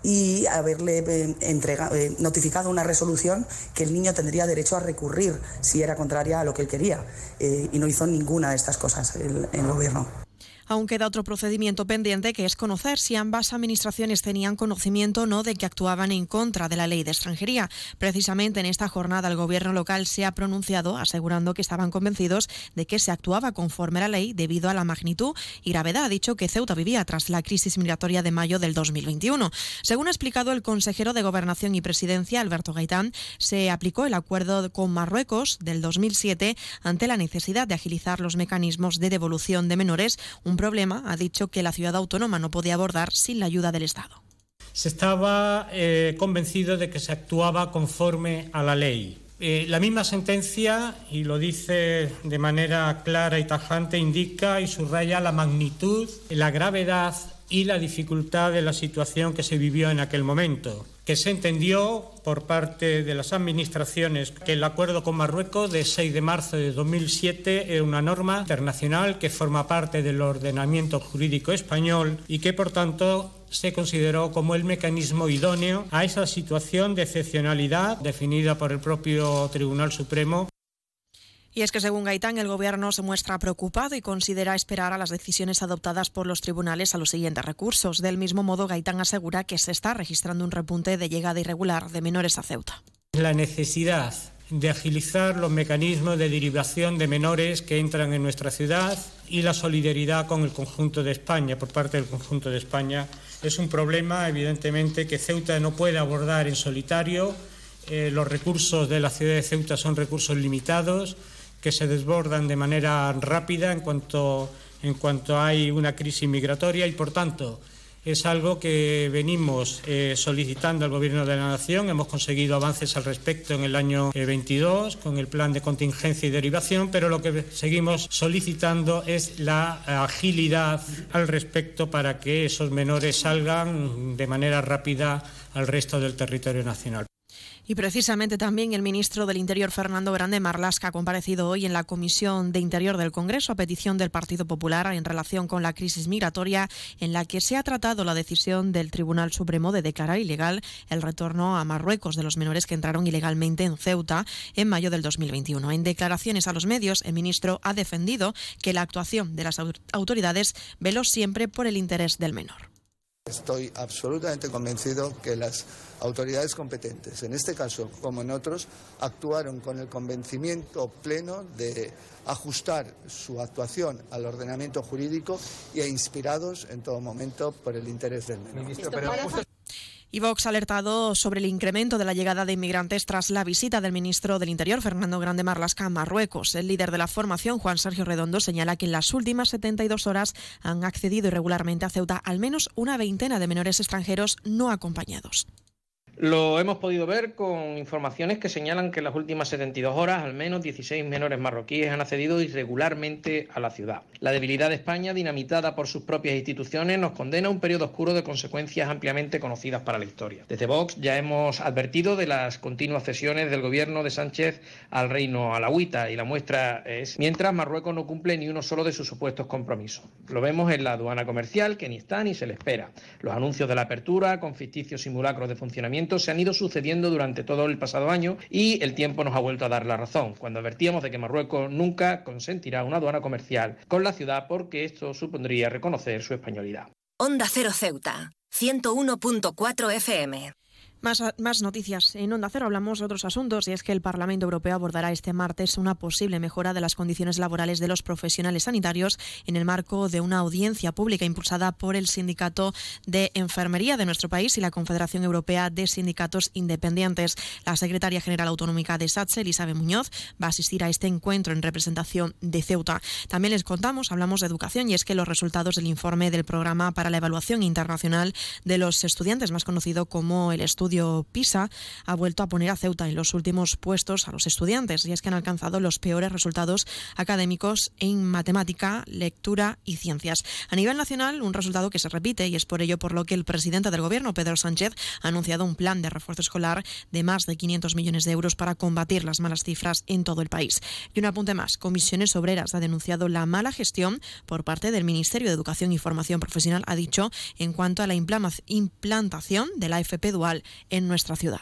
y haberle eh, eh, notificado una resolución que el niño tendría derecho a recurrir si era contraria a lo que él quería. Eh, y no hizo ninguna de estas cosas el gobierno. Aún queda otro procedimiento pendiente que es conocer si ambas administraciones tenían conocimiento o no de que actuaban en contra de la ley de extranjería. Precisamente en esta jornada el gobierno local se ha pronunciado asegurando que estaban convencidos de que se actuaba conforme a la ley debido a la magnitud y gravedad. Ha dicho que Ceuta vivía tras la crisis migratoria de mayo del 2021. Según ha explicado el consejero de Gobernación y Presidencia, Alberto Gaitán, se aplicó el acuerdo con Marruecos del 2007 ante la necesidad de agilizar los mecanismos de devolución de menores, problema, ha dicho que la ciudad autónoma no podía abordar sin la ayuda del Estado. Se estaba eh, convencido de que se actuaba conforme a la ley. Eh, la misma sentencia, y lo dice de manera clara y tajante, indica y subraya la magnitud, la gravedad y la dificultad de la situación que se vivió en aquel momento que se entendió por parte de las administraciones que el acuerdo con Marruecos de 6 de marzo de 2007 era una norma internacional que forma parte del ordenamiento jurídico español y que, por tanto, se consideró como el mecanismo idóneo a esa situación de excepcionalidad definida por el propio Tribunal Supremo y es que según Gaitán, el Gobierno se muestra preocupado y considera esperar a las decisiones adoptadas por los tribunales a los siguientes recursos. Del mismo modo, Gaitán asegura que se está registrando un repunte de llegada irregular de menores a Ceuta. La necesidad de agilizar los mecanismos de derivación de menores que entran en nuestra ciudad y la solidaridad con el conjunto de España, por parte del conjunto de España, es un problema, evidentemente, que Ceuta no puede abordar en solitario. Eh, los recursos de la ciudad de Ceuta son recursos limitados que se desbordan de manera rápida en cuanto, en cuanto hay una crisis migratoria y, por tanto, es algo que venimos eh, solicitando al Gobierno de la Nación. Hemos conseguido avances al respecto en el año 22 eh, con el plan de contingencia y derivación, pero lo que seguimos solicitando es la agilidad al respecto para que esos menores salgan de manera rápida al resto del territorio nacional. Y precisamente también el ministro del Interior, Fernando Grande Marlasca, ha comparecido hoy en la Comisión de Interior del Congreso a petición del Partido Popular en relación con la crisis migratoria, en la que se ha tratado la decisión del Tribunal Supremo de declarar ilegal el retorno a Marruecos de los menores que entraron ilegalmente en Ceuta en mayo del 2021. En declaraciones a los medios, el ministro ha defendido que la actuación de las autoridades veló siempre por el interés del menor. Estoy absolutamente convencido que las autoridades competentes, en este caso como en otros, actuaron con el convencimiento pleno de ajustar su actuación al ordenamiento jurídico y inspirados en todo momento por el interés del menor. Y Vox ha alertado sobre el incremento de la llegada de inmigrantes tras la visita del ministro del Interior, Fernando Grande Marlasca, a Marruecos. El líder de la formación, Juan Sergio Redondo, señala que en las últimas 72 horas han accedido irregularmente a Ceuta al menos una veintena de menores extranjeros no acompañados. Lo hemos podido ver con informaciones que señalan que en las últimas 72 horas al menos 16 menores marroquíes han accedido irregularmente a la ciudad. La debilidad de España, dinamitada por sus propias instituciones, nos condena a un periodo oscuro de consecuencias ampliamente conocidas para la historia. Desde Vox ya hemos advertido de las continuas cesiones del gobierno de Sánchez al reino alawita y la muestra es mientras Marruecos no cumple ni uno solo de sus supuestos compromisos. Lo vemos en la aduana comercial que ni está ni se le espera. Los anuncios de la apertura con ficticios simulacros de funcionamiento se han ido sucediendo durante todo el pasado año y el tiempo nos ha vuelto a dar la razón, cuando advertíamos de que Marruecos nunca consentirá una aduana comercial con la ciudad porque esto supondría reconocer su españolidad. Onda Cero Ceuta, 101.4 FM. Más, noticias. En Onda Cero hablamos de otros asuntos y es que el Parlamento Europeo abordará este martes una posible mejora de las condiciones laborales de los profesionales sanitarios en el marco de una audiencia pública impulsada por el Sindicato de Enfermería de nuestro país y la Confederación Europea de Sindicatos Independientes. La secretaria general autonómica de SATSE, Elizabeth Muñoz, va a asistir a este encuentro en representación de Ceuta. También les contamos, hablamos de educación y es que los resultados del informe del programa para la evaluación internacional de los estudiantes, más conocido como el estudio PISA ha vuelto a poner a Ceuta en los últimos puestos a los estudiantes y es que han alcanzado los peores resultados académicos en matemática, lectura y ciencias. A nivel nacional, un resultado que se repite y es por ello por lo que el presidente del gobierno, Pedro Sánchez, ha anunciado un plan de refuerzo escolar de más de 500 millones de euros para combatir las malas cifras en todo el país. Y un apunte más, Comisiones Obreras ha denunciado la mala gestión por parte del Ministerio de Educación y Formación Profesional, ha dicho, en cuanto a la implantación de la FP dual en nuestra ciudad.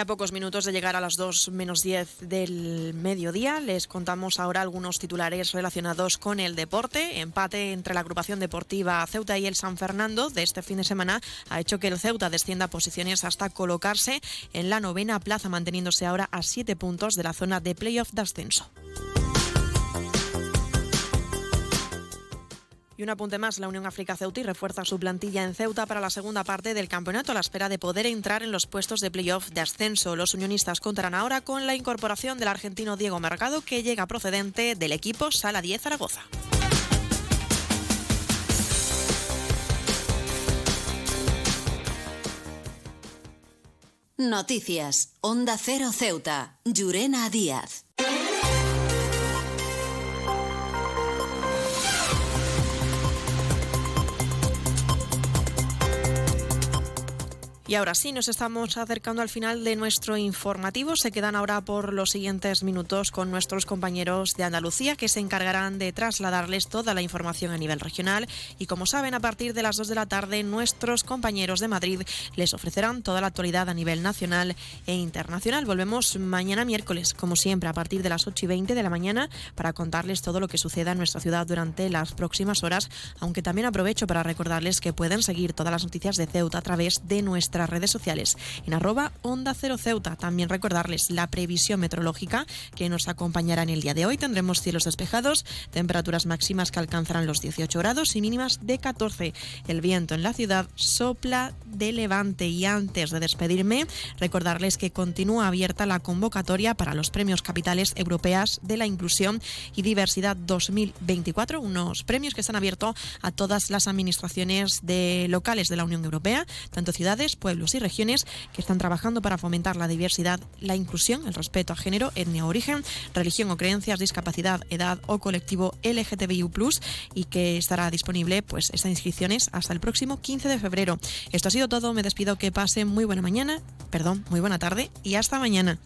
A pocos minutos de llegar a las 2 menos 10 del mediodía, les contamos ahora algunos titulares relacionados con el deporte. Empate entre la agrupación deportiva Ceuta y el San Fernando de este fin de semana ha hecho que el Ceuta descienda posiciones hasta colocarse en la novena plaza, manteniéndose ahora a 7 puntos de la zona de playoff de ascenso. Y un apunte más, la Unión África Ceuta refuerza su plantilla en Ceuta para la segunda parte del campeonato a la espera de poder entrar en los puestos de playoff de ascenso. Los unionistas contarán ahora con la incorporación del argentino Diego Mercado que llega procedente del equipo Sala 10 Zaragoza. Noticias. Onda Cero Ceuta. Llurena Díaz. Y ahora sí, nos estamos acercando al final de nuestro informativo. Se quedan ahora por los siguientes minutos con nuestros compañeros de Andalucía que se encargarán de trasladarles toda la información a nivel regional. Y como saben, a partir de las 2 de la tarde, nuestros compañeros de Madrid les ofrecerán toda la actualidad a nivel nacional e internacional. Volvemos mañana miércoles, como siempre, a partir de las 8 y 20 de la mañana para contarles todo lo que suceda en nuestra ciudad durante las próximas horas. Aunque también aprovecho para recordarles que pueden seguir todas las noticias de Ceuta a través de nuestra redes sociales en arroba Onda Cero Ceuta. También recordarles la previsión meteorológica que nos acompañará en el día de hoy. Tendremos cielos despejados, temperaturas máximas que alcanzarán los 18 grados y mínimas de 14. El viento en la ciudad sopla de levante y antes de despedirme, recordarles que continúa abierta la convocatoria para los premios capitales europeas de la inclusión y diversidad 2024, unos premios que están abiertos a todas las administraciones de locales de la Unión Europea, tanto ciudades, y regiones que están trabajando para fomentar la diversidad, la inclusión, el respeto a género, etnia o origen, religión o creencias, discapacidad, edad o colectivo LGTBIU+, y que estará disponible pues estas inscripciones hasta el próximo 15 de febrero. Esto ha sido todo, me despido, que pasen muy buena mañana, perdón, muy buena tarde y hasta mañana.